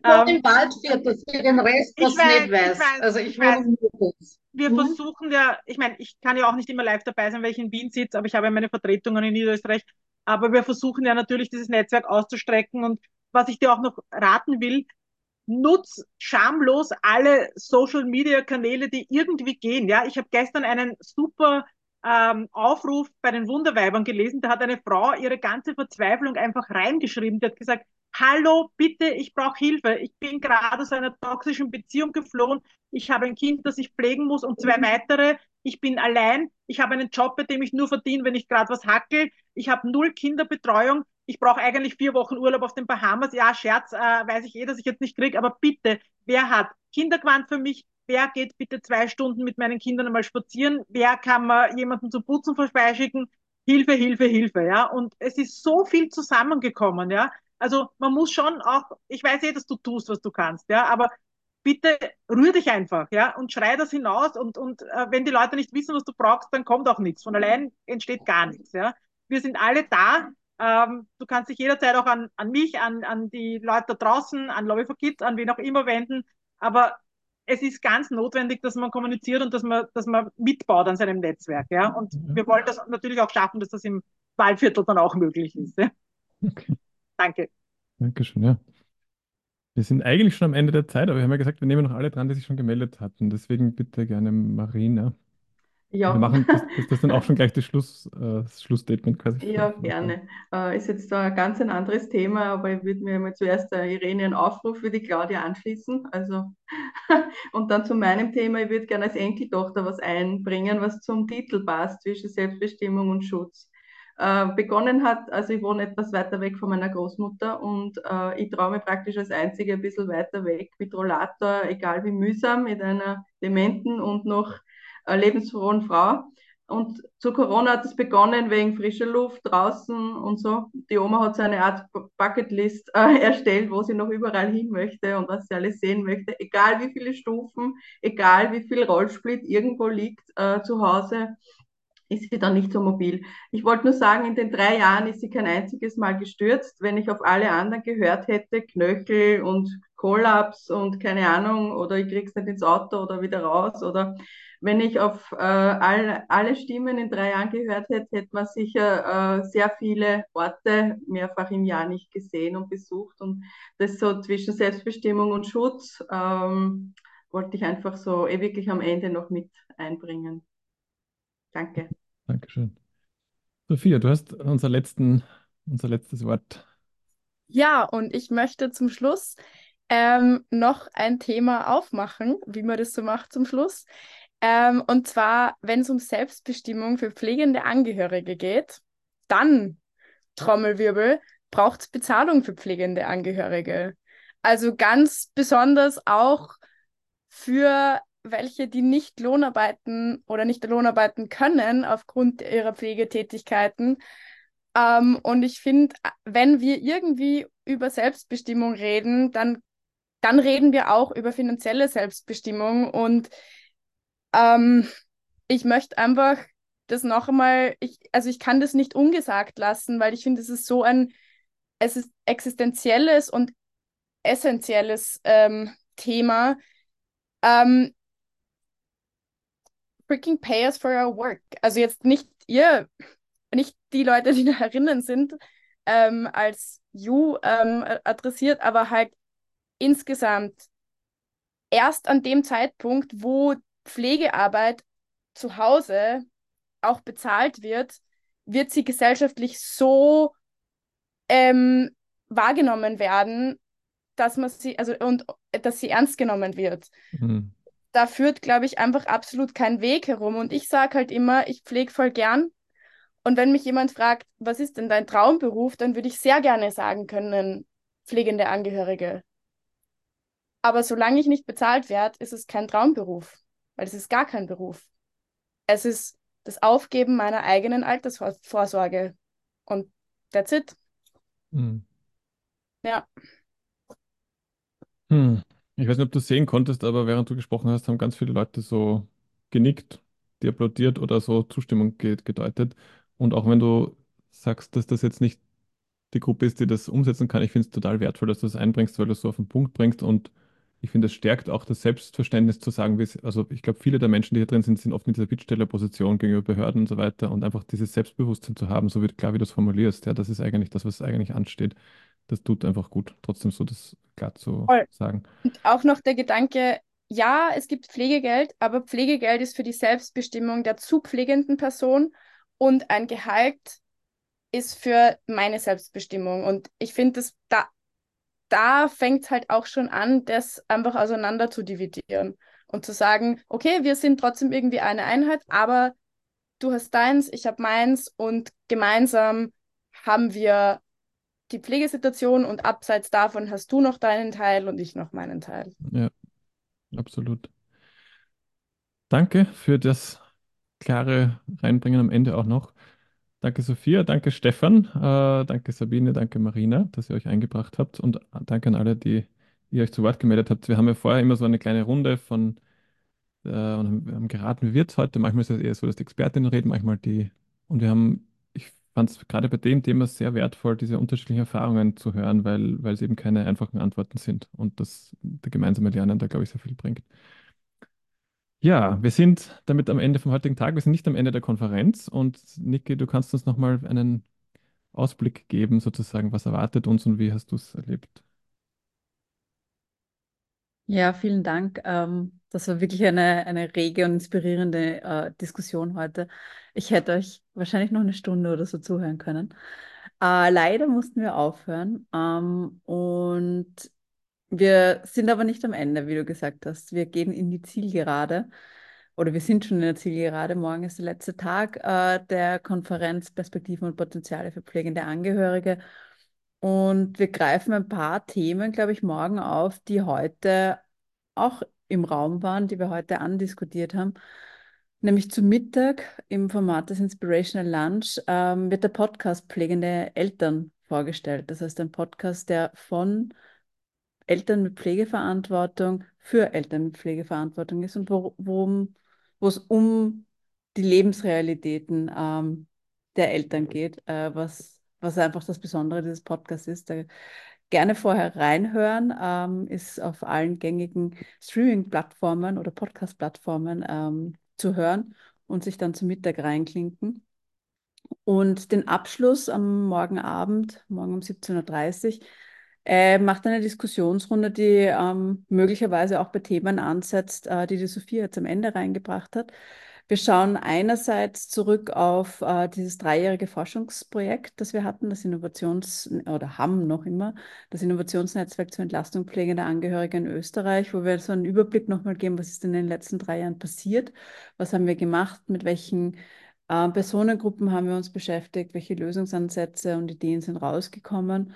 Nur Ähm, im Waldviertel, für den Rest, was weiß, nicht weiß. ich weiß, Also ich ich weiß. nirgends. wir Mhm. versuchen ja, ich meine, ich kann ja auch nicht immer live dabei sein, weil ich in Wien sitze, aber ich habe ja meine Vertretungen in Niederösterreich. Aber wir versuchen ja natürlich, dieses Netzwerk auszustrecken. Und was ich dir auch noch raten will, nutz schamlos alle Social Media Kanäle, die irgendwie gehen. Ja, ich habe gestern einen super ähm, Aufruf bei den Wunderweibern gelesen. Da hat eine Frau ihre ganze Verzweiflung einfach reingeschrieben. Die hat gesagt, hallo, bitte, ich brauche Hilfe. Ich bin gerade aus einer toxischen Beziehung geflohen. Ich habe ein Kind, das ich pflegen muss und zwei weitere. Ich bin allein. Ich habe einen Job, bei dem ich nur verdiene, wenn ich gerade was hackel. Ich habe null Kinderbetreuung. Ich brauche eigentlich vier Wochen Urlaub auf den Bahamas. Ja, Scherz, äh, weiß ich eh, dass ich jetzt nicht kriege. Aber bitte, wer hat Kinderquant für mich? Wer geht bitte zwei Stunden mit meinen Kindern einmal spazieren? Wer kann mir jemanden zum Putzen vorbeischicken? Hilfe, Hilfe, Hilfe, ja. Und es ist so viel zusammengekommen, ja. Also man muss schon auch, ich weiß eh, dass du tust, was du kannst, ja, aber bitte rühr dich einfach, ja, und schrei das hinaus und, und äh, wenn die Leute nicht wissen, was du brauchst, dann kommt auch nichts. Von allein entsteht gar nichts, ja. Wir sind alle da. Ähm, du kannst dich jederzeit auch an, an mich, an, an die Leute da draußen, an Lobby for Kids, an wen auch immer wenden. Aber es ist ganz notwendig, dass man kommuniziert und dass man, dass man mitbaut an seinem Netzwerk, ja. Und wir wollen das natürlich auch schaffen, dass das im Waldviertel dann auch möglich ist. Ja? Okay, Danke. Dankeschön, ja. Wir sind eigentlich schon am Ende der Zeit, aber wir haben ja gesagt, wir nehmen noch alle dran, die sich schon gemeldet hatten. Deswegen bitte gerne Marina. Ja. Wir machen das, das, das dann auch schon gleich das, Schluss, äh, das Schlussstatement quasi. Ja, gerne. Äh, ist jetzt da ein ganz ein anderes Thema, aber ich würde mir mal zuerst der Irene einen Aufruf für die Claudia anschließen. Also, und dann zu meinem Thema, ich würde gerne als Enkeltochter was einbringen, was zum Titel passt, zwischen Selbstbestimmung und Schutz. Äh, begonnen hat, also ich wohne etwas weiter weg von meiner Großmutter und äh, ich traue mir praktisch als Einzige ein bisschen weiter weg mit Rollator, egal wie mühsam, mit einer dementen und noch äh, lebensfrohen Frau. Und zu Corona hat es begonnen wegen frischer Luft draußen und so. Die Oma hat so eine Art Bucketlist äh, erstellt, wo sie noch überall hin möchte und was sie alles sehen möchte. Egal wie viele Stufen, egal wie viel Rollsplit irgendwo liegt äh, zu Hause, ist sie dann nicht so mobil. Ich wollte nur sagen, in den drei Jahren ist sie kein einziges Mal gestürzt. Wenn ich auf alle anderen gehört hätte, Knöchel und Kollaps und keine Ahnung, oder ich krieg's nicht ins Auto oder wieder raus oder wenn ich auf äh, all, alle Stimmen in drei Jahren gehört hätte, hätte man sicher äh, sehr viele Orte mehrfach im Jahr nicht gesehen und besucht. Und das so zwischen Selbstbestimmung und Schutz ähm, wollte ich einfach so eh wirklich am Ende noch mit einbringen. Danke. Dankeschön. Sophia, du hast unser, letzten, unser letztes Wort. Ja, und ich möchte zum Schluss ähm, noch ein Thema aufmachen, wie man das so macht zum Schluss. Ähm, und zwar, wenn es um Selbstbestimmung für pflegende Angehörige geht, dann, Trommelwirbel, braucht es Bezahlung für pflegende Angehörige. Also ganz besonders auch für welche, die nicht Lohnarbeiten oder nicht Lohnarbeiten können aufgrund ihrer Pflegetätigkeiten. Ähm, und ich finde, wenn wir irgendwie über Selbstbestimmung reden, dann, dann reden wir auch über finanzielle Selbstbestimmung. Und ähm, ich möchte einfach das noch einmal, ich, also ich kann das nicht ungesagt lassen, weil ich finde, es ist so ein, es ist existenzielles und essentielles ähm, Thema. Ähm, freaking pay us for our work. Also jetzt nicht ihr, nicht die Leute, die da herinnen sind, ähm, als you ähm, adressiert, aber halt insgesamt erst an dem Zeitpunkt, wo Pflegearbeit zu Hause auch bezahlt wird, wird sie gesellschaftlich so ähm, wahrgenommen werden, dass man sie, also und dass sie ernst genommen wird. Mhm. Da führt, glaube ich, einfach absolut kein Weg herum. Und ich sage halt immer, ich pflege voll gern. Und wenn mich jemand fragt, was ist denn dein Traumberuf, dann würde ich sehr gerne sagen können, pflegende Angehörige. Aber solange ich nicht bezahlt werde, ist es kein Traumberuf weil es ist gar kein Beruf. Es ist das Aufgeben meiner eigenen Altersvorsorge. Und that's it. Hm. Ja. Hm. Ich weiß nicht, ob du sehen konntest, aber während du gesprochen hast, haben ganz viele Leute so genickt, die applaudiert oder so Zustimmung gedeutet. Und auch wenn du sagst, dass das jetzt nicht die Gruppe ist, die das umsetzen kann, ich finde es total wertvoll, dass du das einbringst, weil du es so auf den Punkt bringst und ich finde, es stärkt auch das Selbstverständnis zu sagen, also ich glaube, viele der Menschen, die hier drin sind, sind oft in dieser Bittstellerposition gegenüber Behörden und so weiter und einfach dieses Selbstbewusstsein zu haben, so wie klar, wie du es formulierst, ja, das ist eigentlich das, was eigentlich ansteht. Das tut einfach gut, trotzdem so das klar zu Voll. sagen. Und auch noch der Gedanke, ja, es gibt Pflegegeld, aber Pflegegeld ist für die Selbstbestimmung der zu pflegenden Person und ein Gehalt ist für meine Selbstbestimmung. Und ich finde, da da fängt es halt auch schon an, das einfach auseinander zu dividieren und zu sagen, okay, wir sind trotzdem irgendwie eine Einheit, aber du hast deins, ich habe meins und gemeinsam haben wir die Pflegesituation und abseits davon hast du noch deinen Teil und ich noch meinen Teil. Ja, absolut. Danke für das klare Reinbringen am Ende auch noch. Danke Sophia, danke Stefan, äh, danke Sabine, danke Marina, dass ihr euch eingebracht habt und danke an alle, die ihr euch zu Wort gemeldet habt. Wir haben ja vorher immer so eine kleine Runde von äh, und haben geraten, wie wird es heute. Manchmal ist es eher so, dass die Expertinnen reden, manchmal die. Und wir haben, ich fand es gerade bei dem Thema sehr wertvoll, diese unterschiedlichen Erfahrungen zu hören, weil, weil es eben keine einfachen Antworten sind und das der gemeinsame Lernen da, glaube ich, sehr viel bringt. Ja, wir sind damit am Ende vom heutigen Tag. Wir sind nicht am Ende der Konferenz. Und Niki, du kannst uns nochmal einen Ausblick geben, sozusagen, was erwartet uns und wie hast du es erlebt? Ja, vielen Dank. Ähm, das war wirklich eine, eine rege und inspirierende äh, Diskussion heute. Ich hätte euch wahrscheinlich noch eine Stunde oder so zuhören können. Äh, leider mussten wir aufhören. Ähm, und wir sind aber nicht am Ende, wie du gesagt hast. Wir gehen in die Zielgerade oder wir sind schon in der Zielgerade. Morgen ist der letzte Tag äh, der Konferenz Perspektiven und Potenziale für pflegende Angehörige. Und wir greifen ein paar Themen, glaube ich, morgen auf, die heute auch im Raum waren, die wir heute andiskutiert haben. Nämlich zu Mittag im Format des Inspirational Lunch ähm, wird der Podcast Pflegende Eltern vorgestellt. Das heißt, ein Podcast, der von Eltern mit Pflegeverantwortung für Eltern mit Pflegeverantwortung ist und wo, worum, wo es um die Lebensrealitäten ähm, der Eltern geht, äh, was was einfach das Besondere dieses Podcasts ist. Da gerne vorher reinhören, ähm, ist auf allen gängigen Streaming-Plattformen oder Podcast-Plattformen ähm, zu hören und sich dann zum Mittag reinklinken. Und den Abschluss am morgen Abend, morgen um 17.30 Uhr, äh, macht eine Diskussionsrunde, die ähm, möglicherweise auch bei Themen ansetzt, äh, die die Sophia jetzt am Ende reingebracht hat. Wir schauen einerseits zurück auf äh, dieses dreijährige Forschungsprojekt, das wir hatten, das Innovations- oder haben noch immer, das Innovationsnetzwerk zur Entlastung pflegender Angehöriger in Österreich, wo wir so einen Überblick nochmal geben, was ist in den letzten drei Jahren passiert, was haben wir gemacht, mit welchen äh, Personengruppen haben wir uns beschäftigt, welche Lösungsansätze und Ideen sind rausgekommen.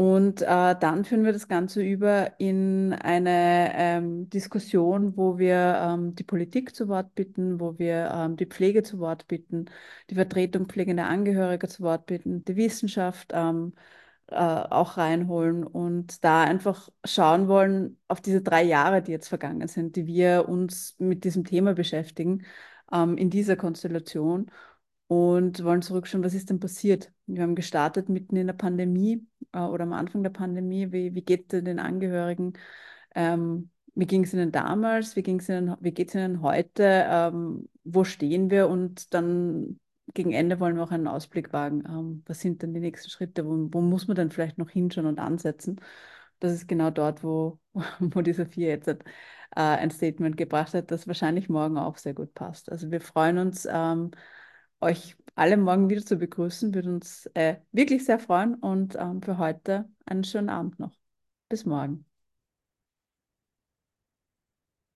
Und äh, dann führen wir das Ganze über in eine ähm, Diskussion, wo wir ähm, die Politik zu Wort bitten, wo wir ähm, die Pflege zu Wort bitten, die Vertretung pflegender Angehörige zu Wort bitten, die Wissenschaft ähm, äh, auch reinholen und da einfach schauen wollen auf diese drei Jahre, die jetzt vergangen sind, die wir uns mit diesem Thema beschäftigen, ähm, in dieser Konstellation und wollen zurückschauen, was ist denn passiert? Wir haben gestartet mitten in der Pandemie äh, oder am Anfang der Pandemie. Wie, wie geht es den Angehörigen? Ähm, wie ging es ihnen damals? Wie, wie geht es ihnen heute? Ähm, wo stehen wir? Und dann gegen Ende wollen wir auch einen Ausblick wagen. Ähm, was sind denn die nächsten Schritte? Wo, wo, muss man dann vielleicht noch hinschauen und ansetzen? Das ist genau dort, wo, wo die Sophia jetzt hat, äh, ein Statement gebracht hat, das wahrscheinlich morgen auch sehr gut passt. Also wir freuen uns, ähm, euch alle morgen wieder zu begrüßen. Würde uns äh, wirklich sehr freuen und ähm, für heute einen schönen Abend noch. Bis morgen.